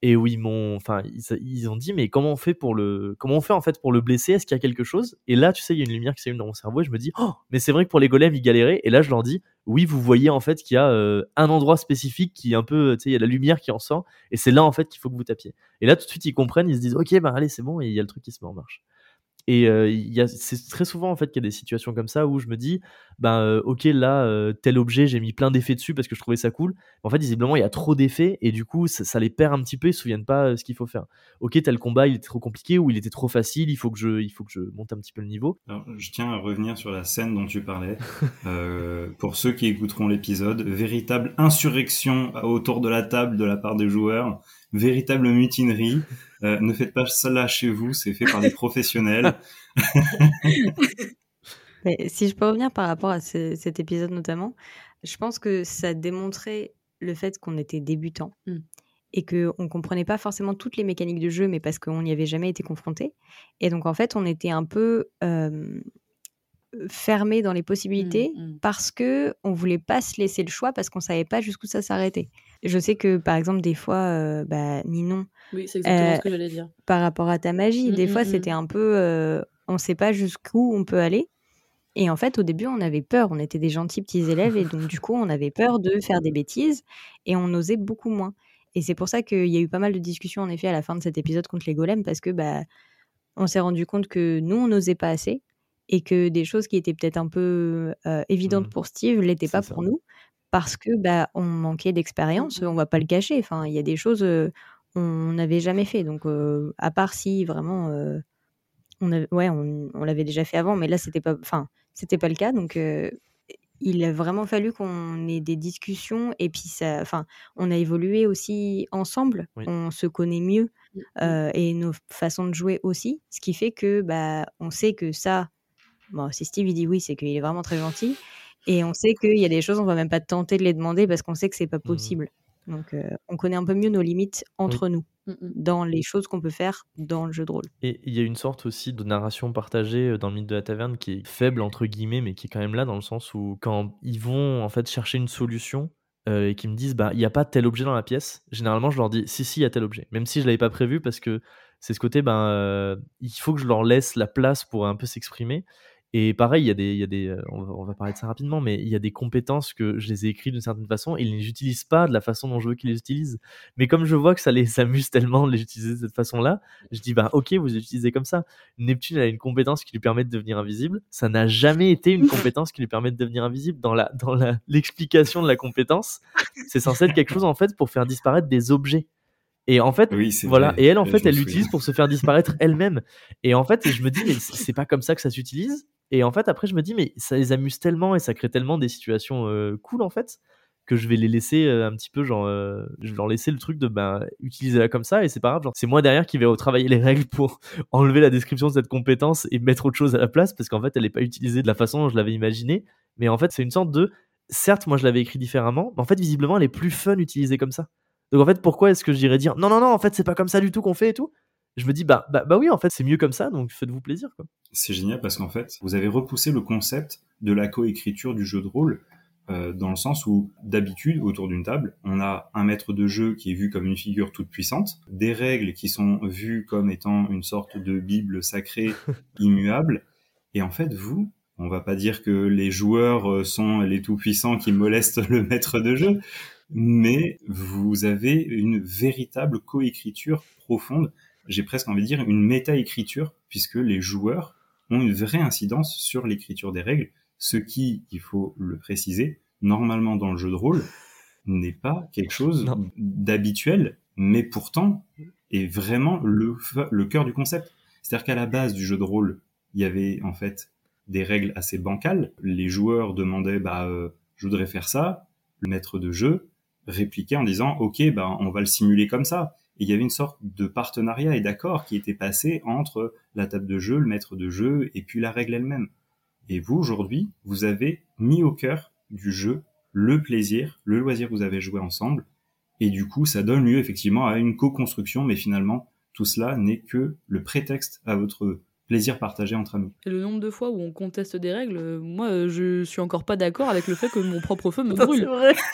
et où ils m'ont, enfin, ils, ont dit, mais comment on fait pour le, comment on fait en fait pour le blesser? Est-ce qu'il y a quelque chose? Et là, tu sais, il y a une lumière qui s'allume dans mon cerveau et je me dis, oh, mais c'est vrai que pour les golems, ils galéraient. Et là, je leur dis, oui, vous voyez en fait qu'il y a euh, un endroit spécifique qui est un peu, tu sais, il y a la lumière qui en sort et c'est là en fait qu'il faut que vous tapiez. Et là, tout de suite, ils comprennent, ils se disent, ok, bah allez, c'est bon, et il y a le truc qui se met en marche. Et euh, c'est très souvent en fait qu'il y a des situations comme ça où je me dis, ben euh, ok là euh, tel objet j'ai mis plein d'effets dessus parce que je trouvais ça cool. En fait visiblement il y a trop d'effets et du coup ça, les perd un petit peu, ils se souviennent pas ce qu'il faut faire. Ok tel combat il était trop compliqué ou il était trop facile, il faut que je, il faut que je monte un petit peu le niveau. Je tiens à revenir sur la scène dont tu parlais. pour ceux qui écouteront l'épisode, véritable insurrection autour de la table de la part des joueurs véritable mutinerie. Euh, ne faites pas cela chez vous, c'est fait par des professionnels. si je peux revenir par rapport à cet épisode notamment, je pense que ça démontrait le fait qu'on était débutant mm. et qu'on ne comprenait pas forcément toutes les mécaniques du jeu, mais parce qu'on n'y avait jamais été confronté. Et donc en fait, on était un peu euh, fermé dans les possibilités mm, mm. parce que on voulait pas se laisser le choix parce qu'on savait pas jusqu'où ça s'arrêtait. Je sais que par exemple des fois, euh, bah, Ninon, oui, c'est exactement ce que j'allais dire. Par rapport à ta magie, des fois c'était un peu, euh, on sait pas jusqu'où on peut aller. Et en fait, au début, on avait peur. On était des gentils petits élèves et donc du coup, on avait peur de faire des bêtises et on osait beaucoup moins. Et c'est pour ça qu'il y a eu pas mal de discussions en effet à la fin de cet épisode contre les golems parce que bah on s'est rendu compte que nous on n'osait pas assez et que des choses qui étaient peut-être un peu euh, évidentes mmh. pour Steve l'étaient pas pour nous parce que bah on manquait d'expérience. On va pas le cacher. Enfin, il y a des choses euh, on n'avait jamais fait. Donc euh, à part si vraiment on ouais on, on l'avait déjà fait avant, mais là c'était pas enfin c'était pas le cas. Donc il a vraiment fallu qu'on ait des discussions et puis ça, enfin, on a évolué aussi ensemble. On se connaît mieux et nos façons de jouer aussi, ce qui fait que bah on sait que ça, bon, si Steve il dit oui, c'est qu'il est vraiment très gentil Et on sait qu'il y a des choses, on va même pas tenter de les demander parce qu'on sait que c'est pas Mmh. possible. Donc, euh, on connaît un peu mieux nos limites entre nous Mm, mm. dans les choses qu'on peut faire dans le jeu de rôle. Et il y a une sorte aussi de narration partagée euh, dans le mythe de la taverne qui est faible entre guillemets, mais qui est quand même là dans le sens où quand ils vont en fait chercher une solution euh, et qu'ils me disent bah il n'y a pas tel objet dans la pièce, généralement je leur dis si si il y a tel objet, même si je l'avais pas prévu parce que c'est ce côté ben euh, il faut que je leur laisse la place pour un peu s'exprimer. Et pareil, il y a des, il y a des euh, on, va, on va parler de ça rapidement, mais il y a des compétences que je les ai écrites d'une certaine façon et ils ne les utilisent pas de la façon dont je veux qu'ils les utilisent. Mais comme je vois que ça les amuse tellement de les utiliser de cette façon-là, je dis bah ok, vous les utilisez comme ça. Neptune elle a une compétence qui lui permet de devenir invisible. Ça n'a jamais été une compétence qui lui permet de devenir invisible. Dans la dans la l'explication de la compétence, c'est censé être quelque chose en fait pour faire disparaître des objets. Et en fait, Oui, voilà. vrai. Et elle, en fait, elle l'utilise pour se faire disparaître elle-même. Et en fait, je me dis, mais c'est pas comme ça que ça s'utilise. Et en fait, après, je me dis, mais ça les amuse tellement et ça crée tellement des situations cool, en fait, que je vais les laisser un petit peu, genre, je vais leur laisser le truc de, ben, utiliser-la comme ça et c'est pas grave. Genre, c'est moi derrière qui vais retravailler les règles pour enlever la description de cette compétence et mettre autre chose à la place parce qu'en fait, elle est pas utilisée de la façon dont je l'avais imaginé. Mais en fait, c'est une sorte de, certes, moi, je l'avais écrit différemment, mais en fait, visiblement, elle est plus fun utilisée comme ça. Donc en fait, pourquoi est-ce que je dirais dire non, non, non, en fait, c'est pas comme ça du tout qu'on fait et tout? Je me dis, bah, bah, bah oui, en fait, c'est mieux comme ça, donc faites-vous plaisir, quoi. C'est génial parce qu'en fait, vous avez repoussé le concept de la coécriture du jeu de rôle euh, dans le sens où, d'habitude, autour d'une table, on a un maître de jeu qui est vu comme une figure toute puissante, des règles qui sont vues comme étant une sorte de bible sacrée immuable, et en fait, vous, on va pas dire que les joueurs euh, sont les tout-puissants qui molestent le maître de jeu, mais vous avez une véritable coécriture profonde, j'ai presque envie de dire une méta-écriture, puisque les joueurs ont une vraie incidence sur l'écriture des règles, ce qui, il faut le préciser, normalement dans le jeu de rôle, n'est pas quelque chose d'habituel, mais pourtant est vraiment le cœur du concept. C'est-à-dire qu'à la base du jeu de rôle, il y avait en fait des règles assez bancales. Les joueurs demandaient, bah, euh, je voudrais faire ça. Le maître de jeu répliquait en disant, ok, bah, on va le simuler comme ça. Et il y avait une sorte de partenariat et d'accord qui était passé entre la table de jeu, le maître de jeu et puis la règle elle-même. Et vous, aujourd'hui, vous avez mis au cœur du jeu le plaisir, le loisir que vous avez joué ensemble. Et du coup, ça donne lieu effectivement à une co-construction, mais finalement, tout cela n'est que le prétexte à votre plaisir partagé entre amis. Et le nombre de fois où on conteste des règles, euh, moi, euh, je suis encore pas d'accord avec le fait que mon propre feu me brûle.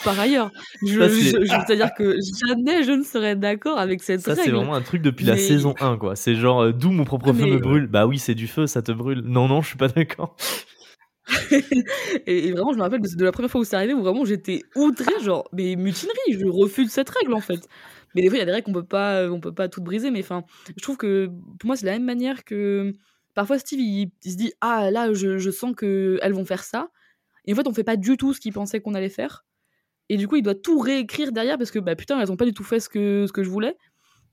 Par ailleurs, je, Ça, c'est- je- je- c'est-à-dire que jamais je ne serais d'accord avec cette Ça, c'est règle. vraiment un truc depuis la saison 1, quoi. C'est genre, euh, d'où mon propre Ah, feu me brûle. Bah oui, c'est du feu, ça te brûle. Non, non, je suis pas d'accord. et, et vraiment, je me rappelle de, de la première fois où c'est arrivé, où vraiment j'étais outrée, genre, mais mutinerie, je refuse cette règle en fait. Mais des fois, il y a des règles qu'on peut pas, on peut pas toutes briser, mais enfin, je trouve que pour moi, c'est de la même manière que parfois Steve, il, il se dit, ah là, je, je sens que elles vont faire ça, et en fait, on fait pas du tout ce qu'il pensait qu'on allait faire, et du coup, il doit tout réécrire derrière parce que bah putain, elles ont pas du tout fait ce que ce que je voulais,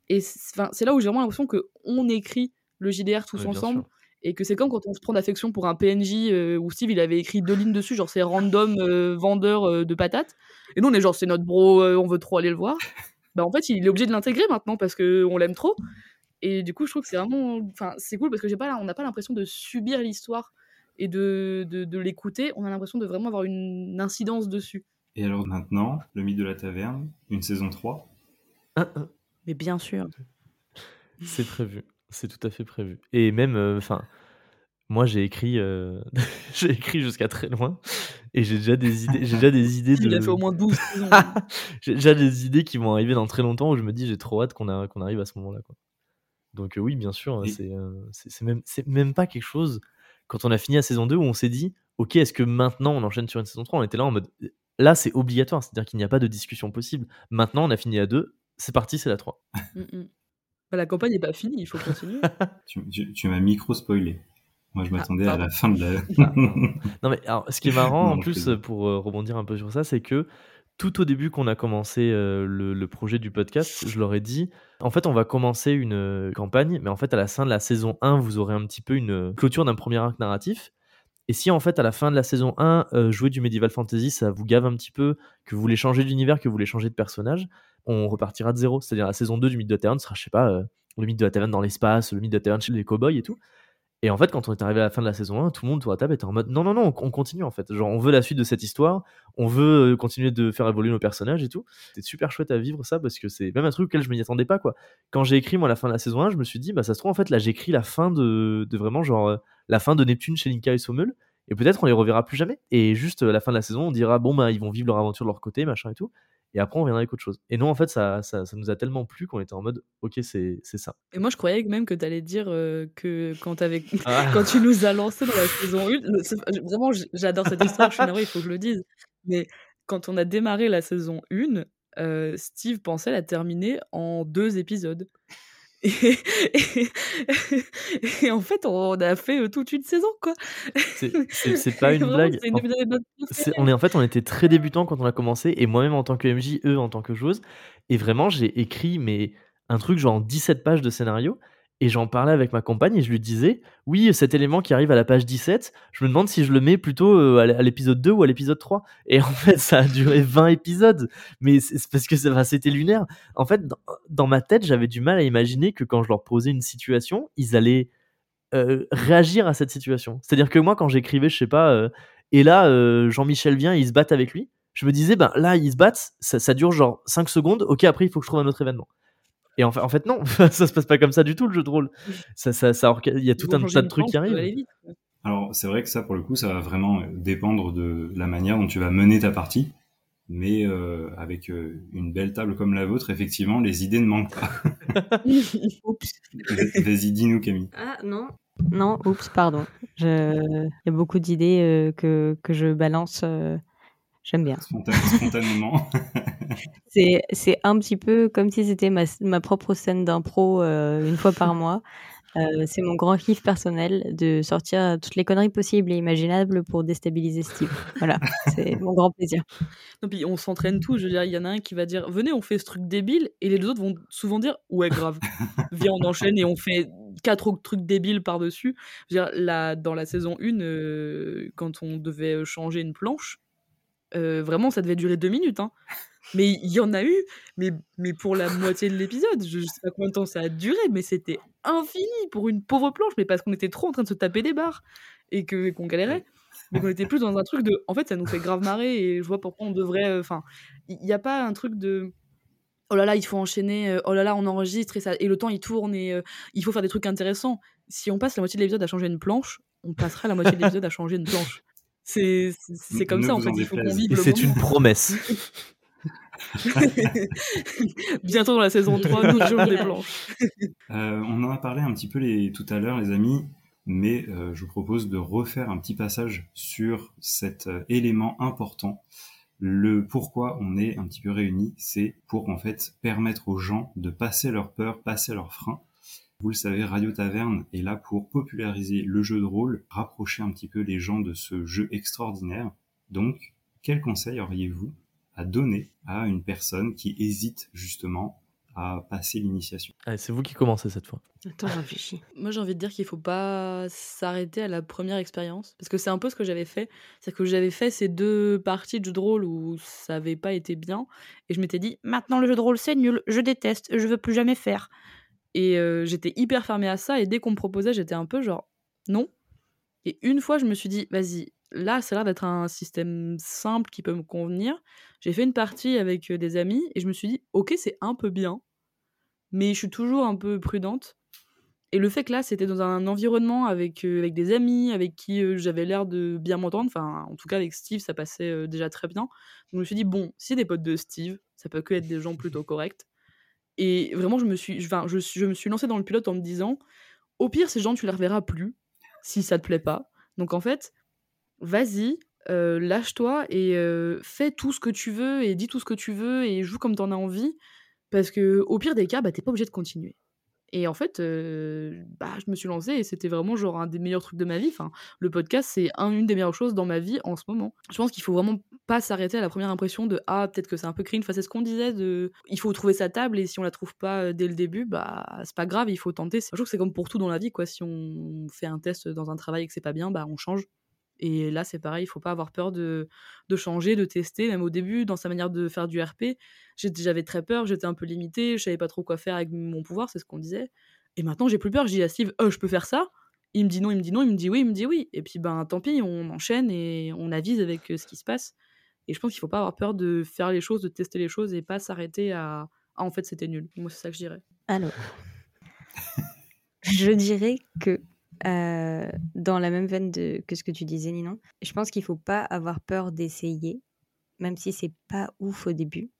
et c'est là où j'ai vraiment l'impression que on écrit le JDR tous Ouais, ensemble. sûr. Et que c'est comme quand on se prend d'affection pour un PNJ euh, où Steve il avait écrit deux lignes dessus, genre c'est random euh, vendeur euh, de patates. Et nous on est genre c'est notre bro, euh, on veut trop aller le voir. Bah en fait il est obligé de l'intégrer maintenant parce que on l'aime trop. Et du coup je trouve que c'est vraiment, enfin c'est cool parce que j'ai pas, on n'a pas l'impression de subir l'histoire et de, de, de l'écouter. On a l'impression de vraiment avoir une incidence dessus. Et alors maintenant, le mythe de la taverne, une saison 3. Un, un. Mais bien sûr. C'est prévu. C'est tout à fait prévu. Et même, euh, enfin, moi j'ai écrit, euh, j'ai écrit jusqu'à très loin, et j'ai déjà des idées, j'ai déjà des idées Il de. a fait au moins 12 saisons. j'ai déjà des idées qui vont arriver dans très longtemps où je me dis j'ai trop hâte qu'on a- qu'on arrive à ce moment-là. Quoi. Donc euh, oui, bien sûr, Et- c'est euh, c'est c'est même, c'est même pas quelque chose, quand on a fini la saison 2, où on s'est dit, ok, est-ce que maintenant on enchaîne sur une saison 3 On était là en mode, là c'est obligatoire, c'est-à-dire qu'il n'y a pas de discussion possible. Maintenant on a fini à 2, c'est parti, c'est la 3. Mm, mm. Bah, la campagne n'est pas finie, il faut continuer. Tu, tu- tu m'as micro-spoilé. Moi, je m'attendais à la fin de la... Non mais alors, ce qui est marrant Non, en plus pour euh, rebondir un peu sur ça, c'est que tout au début qu'on a commencé euh, le, le projet du podcast, je leur ai dit, en fait on va commencer une euh, campagne, mais en fait à la fin de la saison 1, vous aurez un petit peu une clôture d'un premier arc narratif. Et si en fait à la fin de la saison 1, euh, jouer du medieval fantasy, ça vous gave un petit peu, que vous voulez changer d'univers, que vous voulez changer de personnage, on repartira de zéro. C'est-à-dire la saison 2 du mythe de la taverne sera, je sais pas, euh, le mythe de la taverne dans l'espace, le mythe de la taverne chez les cowboys et tout. Et en fait, quand on est arrivé à la fin de la saison 1, tout le monde de la table était en mode non, non, non, on continue en fait. Genre, on veut la suite de cette histoire, on veut euh, continuer de faire évoluer nos personnages et tout. C'était super chouette à vivre ça parce que c'est même un truc auquel je m'y attendais pas quoi. Quand j'ai écrit moi la fin de la saison 1, je me suis dit, bah ça se trouve en fait là j'écris la fin de, vraiment genre euh, la fin de Neptune chez Linka et Sommel. Et peut-être on les reverra plus jamais. Et juste euh, la fin de la saison, on dira bon bah ils vont vivre leur aventure de leur côté, machin et tout et après on viendra avec autre chose. Et non, en fait, ça, ça, ça nous a tellement plu qu'on était en mode, ok, c'est ça. Et moi, je croyais même que tu allais dire que quand. Ah. quand tu nous as lancé dans la saison 1, vraiment, j'adore cette histoire, je suis navrée, il faut que je le dise. Mais quand on a démarré la saison 1, Steve pensait la terminer en deux épisodes. Et, et, en fait, on a fait toute une saison, quoi. C'est pas une blague. on est en fait, on était très débutants quand on a commencé, et moi-même en tant que MJ, eux en tant que joueuse. Et vraiment, j'ai écrit mais un truc genre 17 pages de scénario. Et j'en parlais avec ma compagne et je lui disais, oui, cet élément qui arrive à la page 17, je me demande si je le mets plutôt euh, à l'épisode 2 ou à l'épisode 3. Et en fait, ça a duré 20 épisodes. Mais c'est parce que c'était lunaire. En fait, dans, ma tête, j'avais du mal à imaginer que quand je leur posais une situation, ils allaient euh, réagir à cette situation. C'est-à-dire que moi, quand j'écrivais, je sais pas, euh, et là, Jean-Michel vient et ils se battent avec lui, je me disais, ben là, ils se battent, ça, ça dure genre 5 secondes, ok, après, il faut que je trouve un autre événement. Et en fait, en fait, non, ça se passe pas comme ça du tout le jeu de rôle. Ça, ça, ça il y a tout un tas de trucs qui arrivent. Alors c'est vrai que ça, pour le coup, ça va vraiment dépendre de la manière dont tu vas mener ta partie. Mais euh, avec euh, une belle table comme la vôtre, effectivement, les idées ne manquent pas. Vas-y, dis-nous, Camille. Ah non, non, oups, pardon. Il y a beaucoup d'idées euh, que, que je balance J'aime bien. Spontanément. c'est un petit peu comme si c'était ma, ma, propre scène d'impro euh, une fois par mois. Euh, c'est mon grand kiff personnel de sortir toutes les conneries possibles et imaginables pour déstabiliser Steve. Voilà, c'est mon grand plaisir. Non, puis on s'entraîne tous. Je veux dire, il y en a un qui va dire Venez, on fait ce truc débile, et les deux autres vont souvent dire Ouais, grave. Viens, on enchaîne et on fait quatre autres trucs débiles par-dessus. Je veux dire, là, dans la saison 1, euh, quand on devait changer une planche, vraiment, ça devait durer deux minutes. Hein. Mais il y en a eu, mais, mais pour la moitié de l'épisode. Je, sais pas combien de temps ça a duré, mais c'était infini pour une pauvre planche, mais parce qu'on était trop en train de se taper des barres et que qu'on galérait. Donc on était plus dans un truc de. En fait, ça nous fait grave marrer et je vois pourquoi on devrait. Enfin, il n'y a pas un truc de. Oh là là, il faut enchaîner. oh là là, on enregistre et, ça, et le temps il tourne et il faut faire des trucs intéressants. Si on passe la moitié de l'épisode à changer une planche, on passera la moitié de l'épisode à changer une planche. C'est comme ça, en fait. Il faut qu'on vive. C'est une promesse. Bientôt dans la saison 3, nous jouons des planches. Euh, on en a parlé un petit peu les, tout à l'heure, les amis, mais euh, je vous propose de refaire un petit passage sur cet euh, élément important. Le pourquoi on est un petit peu réunis, c'est pour en fait permettre aux gens de passer leur peur, passer leurs freins vous le savez, Radio Taverne est là pour populariser le jeu de rôle, rapprocher un petit peu les gens de ce jeu extraordinaire. Donc, quel conseil auriez-vous à donner à une personne qui hésite justement à passer l'initiation? C'est vous qui commencez cette fois. Attends, réfléchis. Moi, j'ai envie de dire qu'il faut pas s'arrêter à la première expérience. Parce que c'est un peu ce que j'avais fait. C'est que j'avais fait ces deux parties de jeu de rôle où ça avait pas été bien. Et je m'étais dit, maintenant le jeu de rôle, c'est nul, je déteste, je veux plus jamais faire. Et j'étais hyper fermée à ça. Et dès qu'on me proposait, j'étais un peu genre non. Et une fois, je me suis dit, vas-y, là, ça a l'air d'être un système simple qui peut me convenir. J'ai fait une partie avec des amis et je me suis dit, ok, c'est un peu bien, mais je suis toujours un peu prudente. Et le fait que là, c'était dans un environnement avec, avec des amis, avec qui j'avais l'air de bien m'entendre, enfin, en tout cas avec Steve, ça passait déjà très bien. Donc je me suis dit, bon, si des potes de Steve, ça peut que être des gens plutôt corrects. Et vraiment, je me suis, enfin, lancée dans le pilote en me disant, au pire, ces gens, tu les reverras plus si ça te plaît pas. Donc en fait, vas-y, euh, lâche-toi et euh, fais tout ce que tu veux et dis tout ce que tu veux et joue comme tu en as envie. Parce que au pire des cas, bah, t'es pas obligé de continuer. Et en fait, bah, je me suis lancée et c'était vraiment genre un des meilleurs trucs de ma vie. Enfin, le podcast, c'est un, une des meilleures choses dans ma vie en ce moment. Je pense qu'il faut vraiment pas s'arrêter à la première impression de ah peut-être que c'est un peu cringe. C'est ce qu'on disait de il faut trouver sa table et si on la trouve pas dès le début, bah c'est pas grave, il faut tenter. Je trouve que c'est comme pour tout dans la vie quoi. Si on fait un test dans un travail et que c'est pas bien, bah on change. Et là, c'est pareil, il faut pas avoir peur de, de, changer, de tester. Même au début, dans sa manière de faire du RP, j'avais très peur, j'étais un peu limitée, je savais pas trop quoi faire avec mon pouvoir, c'est ce qu'on disait. Et maintenant, j'ai plus peur, je dis à Steve, oh, je peux faire ça? Il me dit non, il me dit non, il me dit oui, il me dit oui. Et puis, ben, tant pis, on enchaîne et on avise avec ce qui se passe. Et je pense qu'il faut pas avoir peur de faire les choses, de tester les choses et pas s'arrêter à ah, en fait, c'était nul. Moi, c'est ça que je dirais. Alors, je dirais que dans la même veine que ce que tu disais, Ninon, je pense qu'il faut pas avoir peur d'essayer, même si c'est pas ouf au début,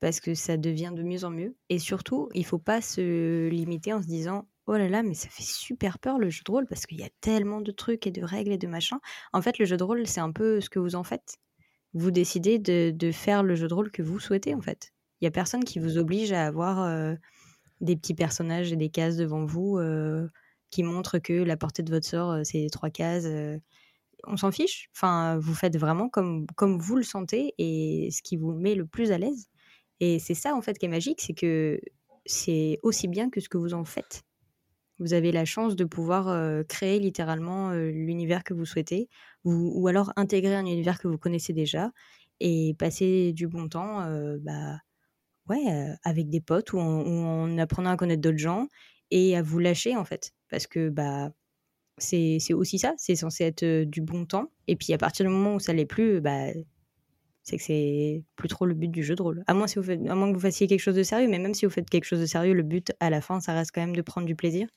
parce que ça devient de mieux en mieux. Et surtout, il faut pas se limiter en se disant oh là là, mais ça fait super peur le jeu de rôle parce qu'il y a tellement de trucs et de règles et de machins. En fait, le jeu de rôle, c'est un peu ce que vous en faites. Vous décidez de, faire le jeu de rôle que vous souhaitez, en fait. Il y a personne qui vous oblige à avoir des petits personnages et des cases devant vous qui montrent que la portée de votre sort, c'est trois cases. on s'en fiche? Enfin, vous faites vraiment comme, comme vous le sentez et ce qui vous met le plus à l'aise. Et c'est ça, en fait, qui est magique, c'est que c'est aussi bien que ce que vous en faites. Vous avez la chance de pouvoir créer littéralement l'univers que vous souhaitez, ou, ou, alors intégrer un univers que vous connaissez déjà et passer du bon temps bah, ouais, avec des potes ou en, apprenant à connaître d'autres gens et à vous lâcher en fait. Parce que bah, c'est aussi ça, c'est censé être du bon temps. Et puis à partir du moment où ça l'est plus, bah, c'est que c'est plus trop le but du jeu de rôle. À moins, si vous faites, à moins que vous fassiez quelque chose de sérieux, mais même si vous faites quelque chose de sérieux, le but à la fin, ça reste quand même de prendre du plaisir.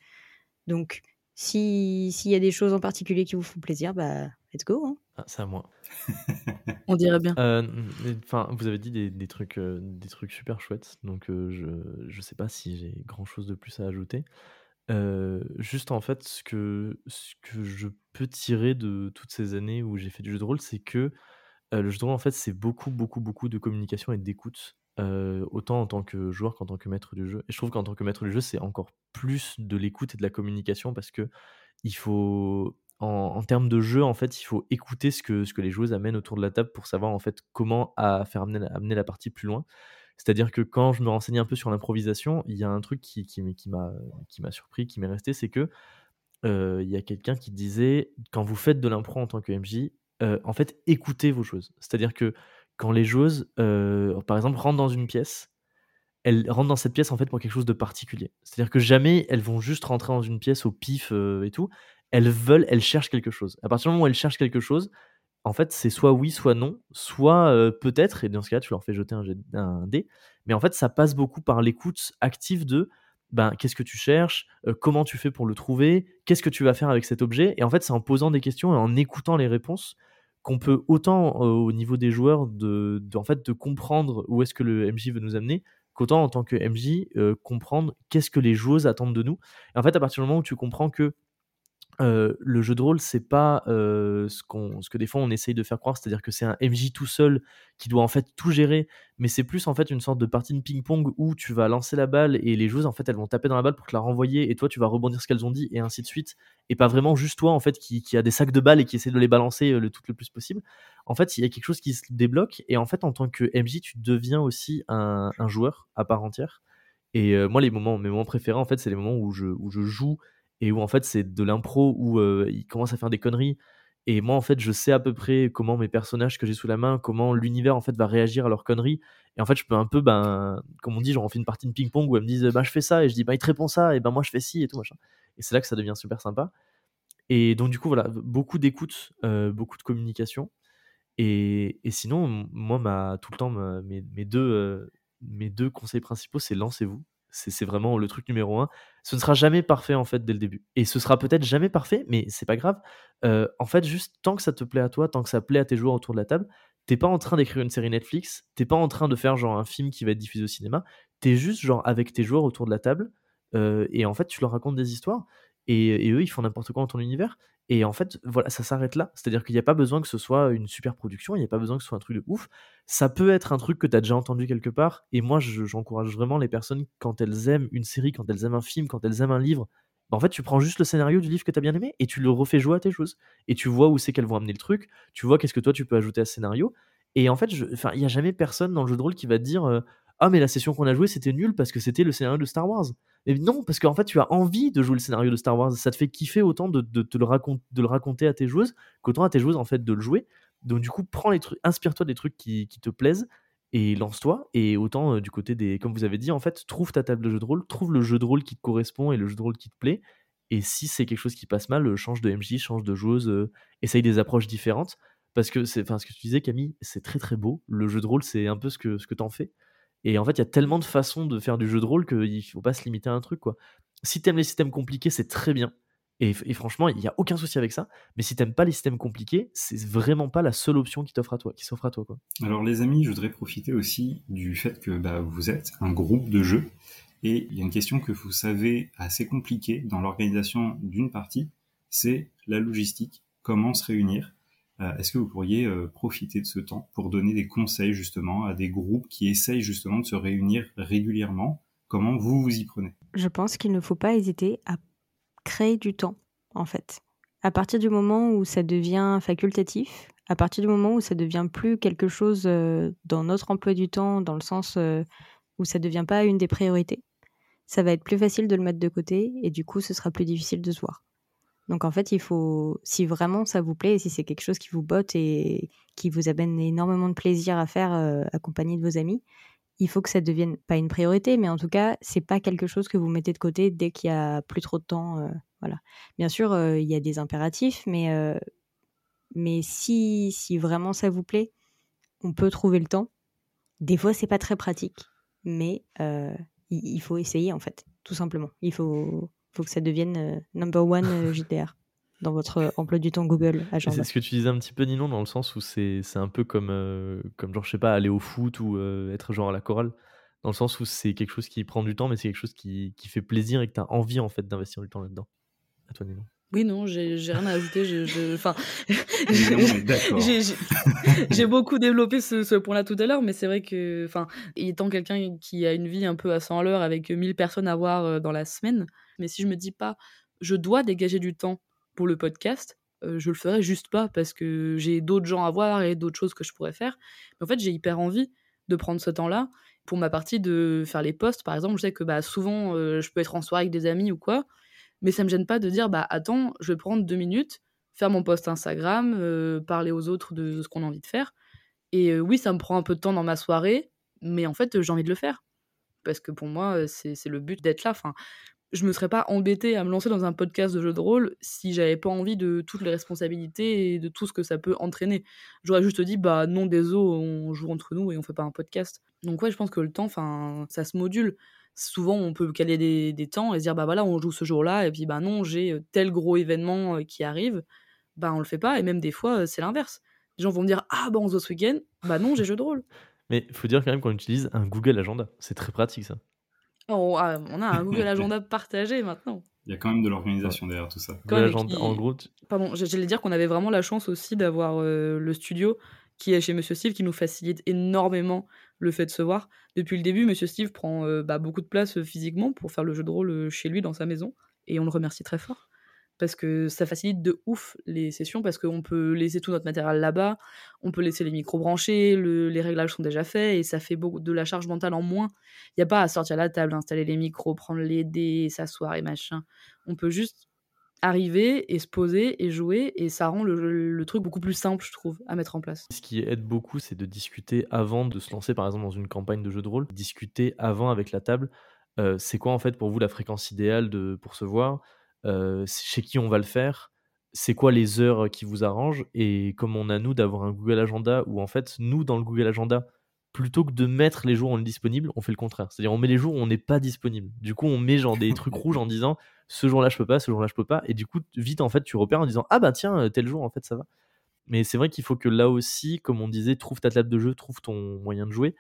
Donc, s'il y a des choses en particulier qui vous font plaisir, bah, let's go. Hein. Ah, c'est à moi. On dirait bien. Euh, enfin, vous avez dit des, trucs, euh, des trucs super chouettes, donc euh, je ne sais pas si j'ai grand chose de plus à ajouter. juste en fait, ce que, ce que je peux tirer de toutes ces années où j'ai fait du jeu de rôle, c'est que le jeu de rôle, en fait, c'est beaucoup, beaucoup, beaucoup de communication et d'écoute, autant en tant que joueur qu'en tant que maître du jeu. Et je trouve qu'en tant que maître du jeu, c'est encore plus de l'écoute et de la communication parce que il faut en, termes de jeu, en fait, il faut écouter ce que, ce que les joueuses amènent autour de la table pour savoir en fait comment faire amener, amener la partie plus loin. C'est-à-dire que quand je me renseignais un peu sur l'improvisation, il y a un truc qui, qui, qui m'a surpris, qui m'est resté, c'est que euh, il y a quelqu'un qui disait quand vous faites de l'impro en tant que MJ, euh, en fait, écoutez vos joueuses. C'est-à-dire que quand les joueuses, euh, par exemple, rentrent dans une pièce, elles rentrent dans cette pièce en fait pour quelque chose de particulier. C'est-à-dire que jamais elles vont juste rentrer dans une pièce au pif et tout elles veulent, elles cherchent quelque chose. À partir du moment où elles cherchent quelque chose, en fait, c'est soit oui, soit non, soit euh, peut-être, et dans ce cas-là, tu leur fais jeter un, dé. Mais en fait, ça passe beaucoup par l'écoute active de ben, qu'est-ce que tu cherches, euh, comment tu fais pour le trouver, qu'est-ce que tu vas faire avec cet objet. Et en fait, c'est en posant des questions et en écoutant les réponses qu'on peut autant euh, au niveau des joueurs de, fait, de comprendre où est-ce que le MJ veut nous amener, qu'autant en tant que MJ, comprendre qu'est-ce que les joueuses attendent de nous. Et en fait, à partir du moment où tu comprends que le jeu de rôle, c'est pas ce, que des fois on essaye de faire croire, c'est-à-dire que c'est un MJ tout seul qui doit en fait tout gérer, mais c'est plus en fait une sorte de partie de ping-pong où tu vas lancer la balle et les joueuses en fait elles vont taper dans la balle pour te la renvoyer et toi tu vas rebondir ce qu'elles ont dit et ainsi de suite, et pas vraiment juste toi en fait qui, a des sacs de balles et qui essaie de les balancer le tout le plus possible. En fait, il y a quelque chose qui se débloque et en fait en tant que MJ, tu deviens aussi un, joueur à part entière. Et moi, les moments, mes moments préférés, en fait, c'est les moments où je joue et où en fait c'est de l'impro où euh, il commence à faire des conneries et moi en fait je sais à peu près comment mes personnages que j'ai sous la main comment l'univers en fait va réagir à leurs conneries et en fait je peux un peu ben comme on dit genre on fait une partie de ping pong où elles me disent bah je fais ça et je dis bah il te répond ça et ben moi je fais ci et tout machin et c'est là que ça devient super sympa et donc du coup voilà beaucoup d'écoute euh, beaucoup de communication et, et, sinon moi ma tout le temps mes, mes, deux euh, mes deux conseils principaux c'est lancez-vous c'est vraiment le truc numéro un. Ce ne sera jamais parfait en fait dès le début. Et ce sera peut-être jamais parfait, mais c'est pas grave. Euh, en fait, juste tant que ça te plaît à toi, tant que ça plaît à tes joueurs autour de la table, t'es pas en train d'écrire une série Netflix, t'es pas en train de faire genre un film qui va être diffusé au cinéma, t'es juste genre avec tes joueurs autour de la table, euh, et en fait tu leur racontes des histoires, et, et eux ils font n'importe quoi dans ton univers, et en fait, voilà, ça s'arrête là. C'est-à-dire qu'il n'y a pas besoin que ce soit une super production, il n'y a pas besoin que ce soit un truc de ouf. Ça peut être un truc que tu as déjà entendu quelque part. Et moi, j'encourage vraiment les personnes, quand elles aiment une série, quand elles aiment un film, quand elles aiment un livre, bah, en fait, tu prends juste le scénario du livre que tu as bien aimé et tu le refais jouer à tes choses. Et tu vois où c'est qu'elles vont amener le truc, tu vois qu'est-ce que toi tu peux ajouter à ce scénario. Et en fait, il n'y a jamais personne dans le jeu de rôle qui va te dire euh, Ah, mais la session qu'on a jouée, c'était nul parce que c'était le scénario de Star Wars. Mais non, parce qu'en fait, tu as envie de jouer le scénario de Star Wars. Ça te fait kiffer autant de, le, raconter à tes joueuses qu'autant à tes joueuses en fait de le jouer. Donc du coup, prends les trucs, inspire-toi des trucs qui, te plaisent et lance-toi. Et autant euh, du côté des, comme vous avez dit, en fait, trouve ta table de jeu de rôle, trouve le jeu de rôle qui te correspond et le jeu de rôle qui te plaît. Et si c'est quelque chose qui passe mal, change de MJ, change de joueuse, essaye des approches différentes. Parce que enfin, ce que tu disais, Camille, c'est très très beau. Le jeu de rôle, c'est un peu ce que, ce que t'en fais. Et en fait, il y a tellement de façons de faire du jeu de rôle qu'il ne faut pas se limiter à un truc. Quoi. Si t'aimes les systèmes compliqués, c'est très bien. Et, franchement, il n'y a aucun souci avec ça. Mais si t'aimes pas les systèmes compliqués, c'est vraiment pas la seule option qui à toi, qui s'offre à toi. Quoi. Alors les amis, je voudrais profiter aussi du fait que bah, vous êtes un groupe de jeu. Et il y a une question que vous savez assez compliquée dans l'organisation d'une partie, c'est la logistique. Comment se réunir Est-ce que vous pourriez euh, profiter de ce temps pour donner des conseils justement à des groupes qui essayent justement de se réunir régulièrement? Comment vous vous y prenez? Je pense qu'il ne faut pas hésiter à créer du temps, en fait. À partir du moment où ça devient facultatif, à partir du moment où ça devient plus quelque chose euh, dans notre emploi du temps, dans le sens euh, où ça devient pas une des priorités, ça va être plus facile de le mettre de côté et du coup, ce sera plus difficile de se voir. Donc en fait, il faut, si vraiment ça vous plaît et si c'est quelque chose qui vous botte et qui vous amène énormément de plaisir à faire euh, accompagné de vos amis, il faut que ça devienne pas une priorité, mais en tout cas, c'est pas quelque chose que vous mettez de côté dès qu'il y a plus trop de temps. Euh, voilà. Bien sûr, euh, il y a des impératifs, mais, euh, mais si, si vraiment ça vous plaît, on peut trouver le temps. Des fois, c'est pas très pratique, mais il, faut essayer en fait, tout simplement. Il faut, faut que ça devienne number one JDR dans votre emploi du temps Google Agenda. C'est ce que tu disais un petit peu, Ninon, dans le sens où c'est un peu comme, euh, comme, genre, je sais pas, aller au foot ou euh, être genre à la chorale. Dans le sens où c'est quelque chose qui prend du temps, mais c'est quelque chose qui, qui, fait plaisir et que tu as envie en fait d'investir du temps là-dedans. À toi, Ninon. Oui, non, j'ai rien à ajouter. Enfin, j'ai beaucoup développé ce, ce point-là tout à l'heure, mais c'est vrai que, enfin, étant quelqu'un qui a une vie un peu à 100 à l'heure avec 1000 personnes à voir euh, dans la semaine, mais si je me dis pas, je dois dégager du temps pour le podcast, je le ferai juste pas parce que j'ai d'autres gens à voir et d'autres choses que je pourrais faire. Mais en fait, j'ai hyper envie de prendre ce temps-là pour ma partie de faire les posts. Par exemple, je sais que bah, souvent, je peux être en soirée avec des amis ou quoi, mais ça me gêne pas de dire bah attends, je vais prendre deux minutes, faire mon post Instagram, parler aux autres de, ce qu'on a envie de faire. Et oui, ça me prend un peu de temps dans ma soirée, mais en fait, j'ai envie de le faire parce que pour moi, c'est le but d'être là. Je me serais pas embêtée à me lancer dans un podcast de jeu de rôle si j'avais pas envie de toutes les responsabilités et de tout ce que ça peut entraîner. J'aurais juste dit bah non désolé, on joue entre nous et on fait pas un podcast. Donc ouais, je pense que le temps enfin ça se module. Souvent on peut caler des, des, temps et se dire bah voilà, on joue ce jour-là et puis bah non, j'ai euh, tel gros événement euh, qui arrive. Bah on le fait pas et même des fois euh, c'est l'inverse. Les gens vont me dire ah bah on se voit ce week-end. Bah non, j'ai jeu de rôle. Mais faut dire quand même qu'on utilise un Google Agenda. C'est très pratique ça. Oh, ah, on a un Google Agenda partagé maintenant. Il y a quand même de l'organisation derrière tout ça. Google Agenda, en gros. Pardon, j'allais dire qu'on avait vraiment la chance aussi d'avoir euh, le studio qui est chez Monsieur Steve qui nous facilite énormément le fait de se voir. Depuis le début, Monsieur Steve prend euh, bah, beaucoup de place euh, physiquement pour faire le jeu de rôle chez lui dans sa maison et on le remercie très fort parce que ça facilite de ouf les sessions parce qu'on peut laisser tout notre matériel là-bas, on peut laisser les micros branchés, les réglages sont déjà faits et ça fait beaucoup de la charge mentale en moins. Il n'y a pas à sortir la table, installer les micros, prendre les dés, s'asseoir et machin. On peut juste arriver et se poser et jouer et ça rend le, truc beaucoup plus simple, je trouve, à mettre en place. Ce qui aide beaucoup, c'est de discuter avant de se lancer, par exemple, dans une campagne de jeu de rôle, discuter avant avec la table. Euh, c'est quoi en fait pour vous la fréquence idéale pour se voir? Chez qui on va le faire, c'est quoi les heures qui vous arrangent et comme on a nous d'avoir un Google Agenda où en fait nous dans le Google Agenda plutôt que de mettre les jours où on est disponible, on fait le contraire. C'est-à-dire on met les jours où on n'est pas disponible. Du coup, on met genre des trucs rouges en disant ce jour-là je peux pas, ce jour-là je peux pas et du coup vite en fait tu repères en disant ah bah tiens tel jour en fait ça va. Mais c'est vrai qu'il faut que là aussi, comme on disait, trouve ta table de jeu, trouve ton moyen de jouer.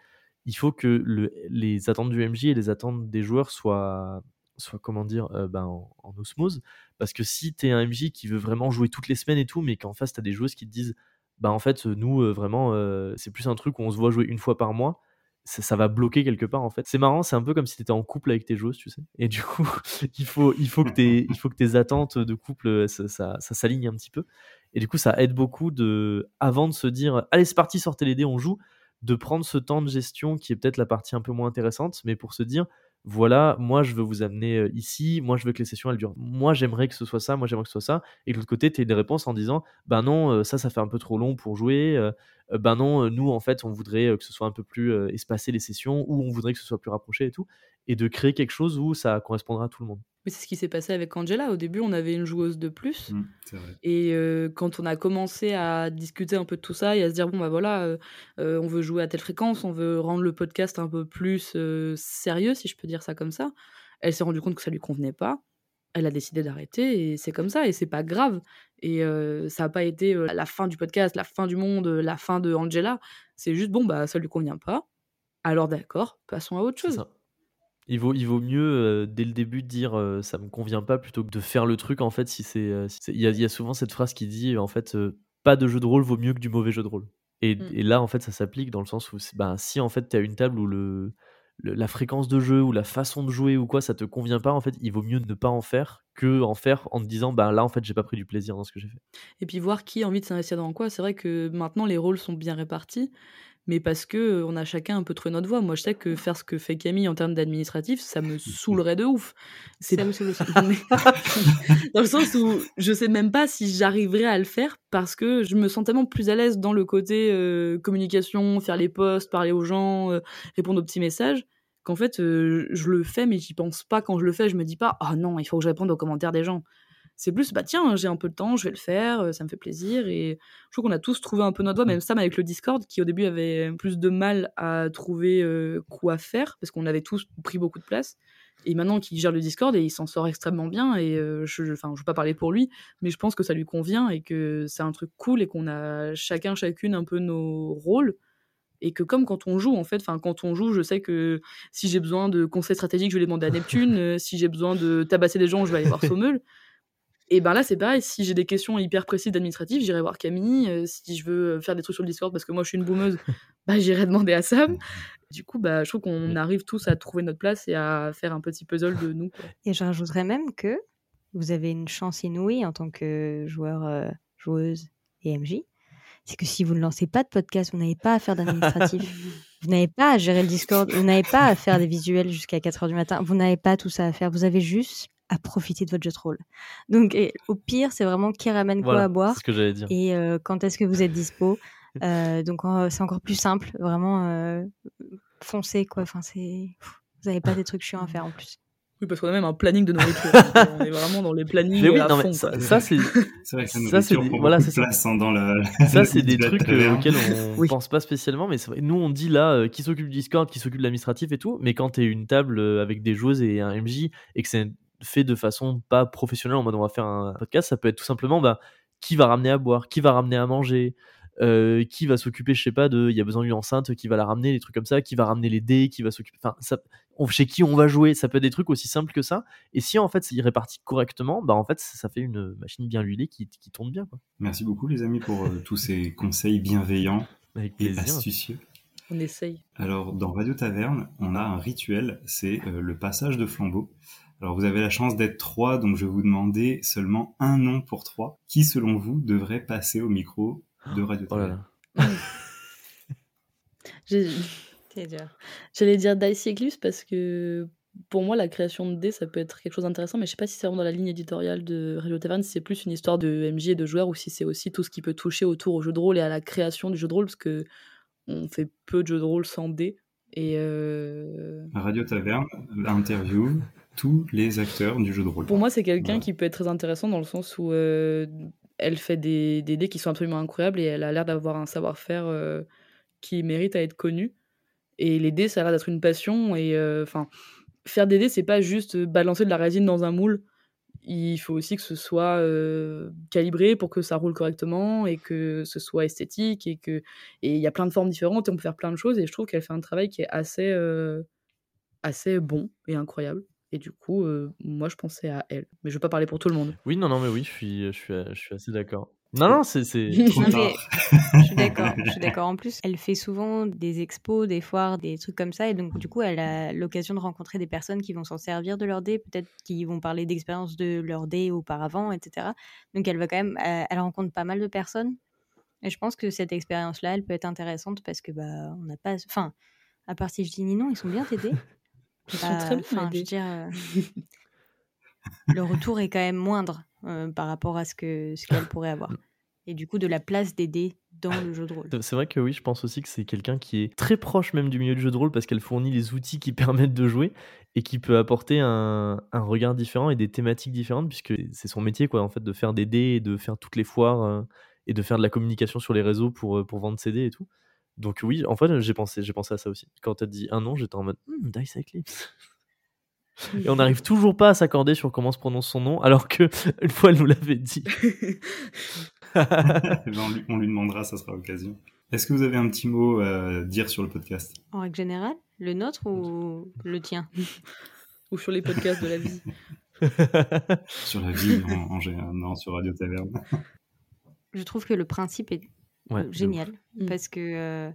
Il faut que le, les attentes du MJ et les attentes des joueurs soient soit comment dire euh, ben, en, osmose. Parce que si tu es un MJ qui veut vraiment jouer toutes les semaines et tout mais qu'en face tu as des joueuses qui te disent bah en fait nous euh, vraiment euh, c'est plus un truc où on se voit jouer une fois par mois ça, va bloquer quelque part en fait. C'est marrant c'est un peu comme si tu étais en couple avec tes joueuses tu sais. Et du coup il faut il faut que tes il faut que tes attentes de couple ça, ça, s'aligne un petit peu. Et du coup ça aide beaucoup de avant de se dire allez c'est parti sortez les dés on joue de prendre ce temps de gestion qui est peut-être la partie un peu moins intéressante mais pour se dire voilà, moi je veux vous amener ici, moi je veux que les sessions elles durent, moi j'aimerais que ce soit ça, moi j'aimerais que ce soit ça, et de l'autre côté tu as des réponses en disant, ben non, ça ça fait un peu trop long pour jouer, euh, ben non, nous en fait, on voudrait que ce soit un peu plus espacé les sessions, ou on voudrait que ce soit plus rapproché et tout, et de créer quelque chose où ça correspondra à tout le monde. Mais c'est ce qui s'est passé avec Angela. Au début, on avait une joueuse de plus. Mmh, c'est vrai. Et quand on a commencé à discuter un peu de tout ça et à se dire, bon, bah voilà, on veut jouer à telle fréquence, on veut rendre le podcast un peu plus sérieux, si je peux dire ça comme ça, elle s'est rendue compte que ça lui convenait pas. Elle a décidé d'arrêter et c'est comme ça et c'est pas grave. Et ça n'a pas été la fin du podcast, la fin du monde, la fin de Angela. C'est juste, bon, bah ça lui convient pas. Alors d'accord, passons à autre chose. Il vaut, il vaut mieux dès le début dire ça me convient pas plutôt que de faire le truc en fait si c'est il y, y, a souvent cette phrase qui dit en fait pas de jeu de rôle vaut mieux que du mauvais jeu de rôle. Et, mmh. et là en fait ça s'applique dans le sens où ben, si en fait tu as une table où le, la fréquence de jeu ou la façon de jouer ou quoi ça te convient pas en fait il vaut mieux ne pas en faire que en faire en te disant bah là en fait j'ai pas pris du plaisir dans ce que j'ai fait. Et puis voir qui a envie de s'investir dans quoi. C'est vrai que maintenant les rôles sont bien répartis mais parce que on a chacun un peu trouvé notre voie. Moi, je sais que faire ce que fait Camille en termes d'administratif, ça me saoulerait de ouf. C'est ça me saoule aussi. dans le sens où je sais même pas si j'arriverais à le faire parce que je me sens tellement plus à l'aise dans le côté communication, faire les posts, parler aux gens, répondre aux petits messages qu'en fait je le fais mais j'y pense pas quand je le fais. Je me dis pas ah non il faut que je réponde aux commentaires des gens. C'est plus, bah tiens, j'ai un peu de temps, je vais le faire, euh, ça me fait plaisir. Et je trouve qu'on a tous trouvé un peu notre voie, même Sam avec le Discord, qui au début avait plus de mal à trouver euh, quoi faire, parce qu'on avait tous pris beaucoup de place. Et maintenant qu'il gère le Discord, et il s'en sort extrêmement bien. Et euh, je, enfin, je veux pas parler pour lui, mais je pense que ça lui convient et que c'est un truc cool et qu'on a chacun, chacune un peu nos rôles et que comme quand on joue en fait enfin quand on joue je sais que si j'ai besoin de conseils stratégiques je vais les demander à Neptune si j'ai besoin de tabasser des gens je vais aller voir Sommel et ben là, c'est pareil, si j'ai des questions hyper précises d'administratif, j'irai voir Camille. Euh, si je veux faire des trucs sur le Discord parce que moi je suis une boumeuse, bah, j'irai demander à Sam. Du coup, bah, je trouve qu'on arrive tous à trouver notre place et à faire un petit puzzle de nous. Et je rajouterais même que vous avez une chance inouïe en tant que joueur, euh, joueuse et MJ. C'est que si vous ne lancez pas de podcast, vous n'avez pas à faire d'administratif. vous n'avez pas à gérer le Discord, vous n'avez pas à faire des visuels jusqu'à 4h du matin, vous n'avez pas tout ça à faire. Vous avez juste à profiter de votre jeu de rôle. Donc, au pire, c'est vraiment qui ramène quoi à boire. ce que j'allais dire. Et euh, quand est-ce que vous êtes dispo? Euh, Donc, c'est encore plus simple. Vraiment, euh, foncez, quoi. Enfin, c'est... Vous n'avez pas des trucs chiants à faire en plus. Oui, parce qu'on a même un planning de nourriture. on est vraiment dans les plannings. Mais oui, à non, fond, mais ça, ça c'est. C'est vrai que ça, c'est des, voilà, c'est place hein, dans la. Ça, c'est des trucs euh, auxquels on pense pas spécialement, mais vrai, nous on dit là euh, qui s'occupe du Discord, qui s'occupe de l'administratif et tout, mais quand t'es une table avec des joueuses et un MJ et que c'est fait de façon pas professionnelle en mode on va faire un podcast, ça peut être tout simplement bah, qui va ramener à boire, qui va ramener à manger, euh, qui va s'occuper, je sais pas, de il y a besoin d'une enceinte, qui va la ramener, des trucs comme ça, qui va ramener les dés, qui va s'occuper, enfin, ça, on, chez qui on va jouer, ça peut être des trucs aussi simples que ça. Et si en fait c'est réparti correctement, bah en fait ça, fait une machine bien huilée qui, qui tourne bien. Quoi. Merci beaucoup les amis pour euh, tous ces conseils bienveillants Avec et astucieux. On essaye. Alors dans Radio Taverne, on a un rituel, c'est euh, le passage de flambeau. Alors vous avez la chance d'être trois, donc je vais vous demander seulement un nom pour trois. Qui selon vous devrait passer au micro de Radio Oh là là. J'allais dire Dicyclus parce que pour moi, la création de dés, ça peut être quelque chose d'intéressant, mais je sais pas si c'est vraiment dans la ligne éditoriale de Radio Taverne, si c'est plus une histoire de MJ et de joueurs, ou si c'est aussi tout ce qui peut toucher autour au jeu de rôle et à la création du jeu de rôle, parce que on fait peu de jeux de rôle sans dés. Et euh, Radio Taverne, interview tous les acteurs du jeu de rôle. Pour moi, c'est quelqu'un Voilà. qui peut être très intéressant dans le sens où euh, elle fait des, des dés qui sont absolument incroyables et elle a l'air d'avoir un savoir-faire euh, qui mérite à être connu. Et les dés, ça a l'air d'être une passion. Et euh, enfin, faire des dés, c'est pas juste balancer de la résine dans un moule. Il faut aussi que ce soit calibré pour que ça roule correctement et que ce soit esthétique et que et il y a plein de formes différentes et on peut faire plein de choses et je trouve qu'elle fait un travail qui est assez assez bon et incroyable. Et du coup, moi, je pensais à elle. Mais je veux pas parler pour tout le monde. Oui, non, non, mais oui, je suis, je suis, je suis assez d'accord. Non, non, c'est. Non, je suis d'accord. Je suis d'accord. En plus, elle fait souvent des expos, des foires, des trucs comme ça. Et donc, du coup, elle a l'occasion de rencontrer des personnes qui vont s'en servir de leur dé, peut-être qui vont parler d'expérience de leur dé auparavant, etc. Donc, elle va quand même, euh, elle rencontre pas mal de personnes. Et je pense que cette expérience-là, elle peut être intéressante parce que, bah, on n'a pas. Enfin, à part si je dis Ninon, ils sont bien t'aider. Ils sont très bien, Enfin, je veux dire, euh, le retour est quand même moindre euh, par rapport à ce que ce qu'elle pourrait avoir. Et du coup, de la place des dés dans le jeu de rôle. C'est vrai que oui, je pense aussi que c'est quelqu'un qui est très proche même du milieu du jeu de rôle parce qu'elle fournit les outils qui permettent de jouer et qui peut apporter un, un regard différent et des thématiques différentes puisque c'est son métier quoi en fait de faire des dés et de faire toutes les foires euh, et de faire de la communication sur les réseaux pour, euh, pour vendre ses dés et tout. Donc oui, en fait, j'ai pensé, j'ai pensé à ça aussi. Quand tu as dit un nom, j'étais en mode hmm, Dice Eclipse. Et on n'arrive toujours pas à s'accorder sur comment se prononce son nom, alors que une fois elle nous l'avait dit. Ben, on, lui, on lui demandera, ça sera l'occasion. Est-ce que vous avez un petit mot à dire sur le podcast? En règle générale, le nôtre ou le tien? Ou sur les podcasts de la vie. Sur la vie en, en général, non, sur Radio Taverne. Je trouve que le principe est Ouais, euh, génial Mm. parce que euh,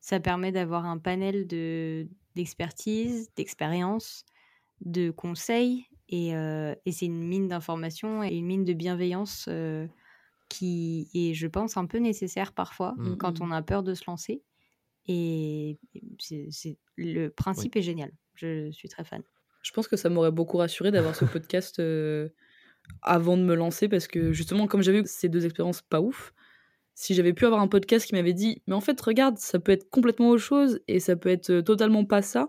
ça permet d'avoir un panel de d'expertise, d'expérience, de conseils et, euh, et c'est une mine d'informations et une mine de bienveillance euh, qui est, je pense, un peu nécessaire parfois Mm. quand Mm. on a peur de se lancer. Et c'est, c'est- le principe est génial. Je suis très fan. Je pense que ça m'aurait beaucoup rassuré d'avoir ce podcast euh, avant de me lancer parce que justement, comme j'avais eu ces deux expériences pas ouf, si j'avais pu avoir un podcast qui m'avait dit Mais en fait, regarde, ça peut être complètement autre chose et ça peut être totalement pas ça,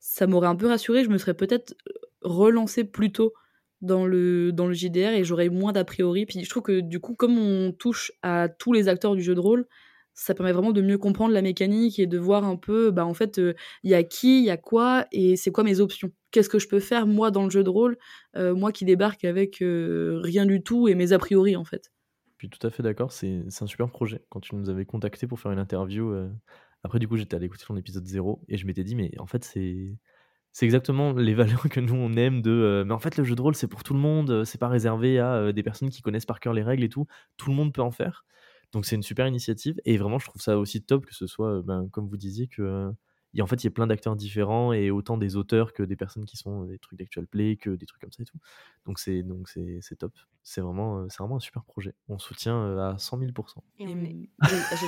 ça m'aurait un peu rassuré. Je me serais peut-être relancé plus tôt dans le, dans le JDR et j'aurais moins d'a priori. Puis je trouve que du coup, comme on touche à tous les acteurs du jeu de rôle, ça permet vraiment de mieux comprendre la mécanique et de voir un peu, bah en fait, euh, il y a qui, il y a quoi et c'est quoi mes options. Qu'est-ce que je peux faire moi dans le jeu de rôle, euh, moi qui débarque avec euh, rien du tout et mes a priori en fait. Je suis tout à fait d'accord, c'est un super projet. Quand tu nous avais contacté pour faire une interview, euh, après du coup j'étais allé écouter ton épisode 0 et je m'étais dit mais en fait c'est c'est exactement les valeurs que nous on aime de euh, mais en fait le jeu de rôle c'est pour tout le monde, euh, c'est pas réservé à euh, des personnes qui connaissent par cœur les règles et tout, tout le monde peut en faire. Donc c'est une super initiative et vraiment je trouve ça aussi top que ce soit ben, comme vous disiez que il y a- en fait il y a plein d'acteurs différents et autant des auteurs que des personnes qui sont des trucs d'actual play que des trucs comme ça et tout. Donc c'est donc c'est c'est top. C'est vraiment euh, c'est vraiment un super projet. On soutient euh, à 100 000 Et Et on est-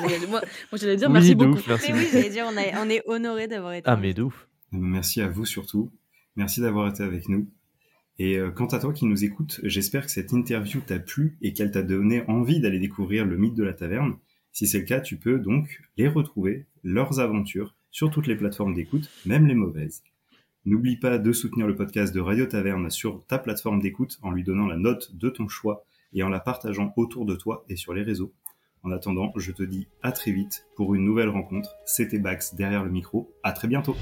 j'allais- moi, moi, j'allais dire Oui, merci beaucoup. ouf, merci Mais oui, j'allais dire, on, a- on est honoré d'avoir été. Ah mais de ouf. Merci à vous surtout. Merci d'avoir été avec nous. Et euh, quant à toi qui nous écoutes, j'espère que cette interview t'a plu et qu'elle t'a donné envie d'aller découvrir le mythe de la taverne. Si c'est le cas, tu peux donc les retrouver, leurs aventures, sur toutes les plateformes d'écoute, même les mauvaises. N'oublie pas de soutenir le podcast de Radio Taverne sur ta plateforme d'écoute en lui donnant la note de ton choix et en la partageant autour de toi et sur les réseaux. En attendant, je te dis à très vite pour une nouvelle rencontre. C'était Bax derrière le micro. À très bientôt.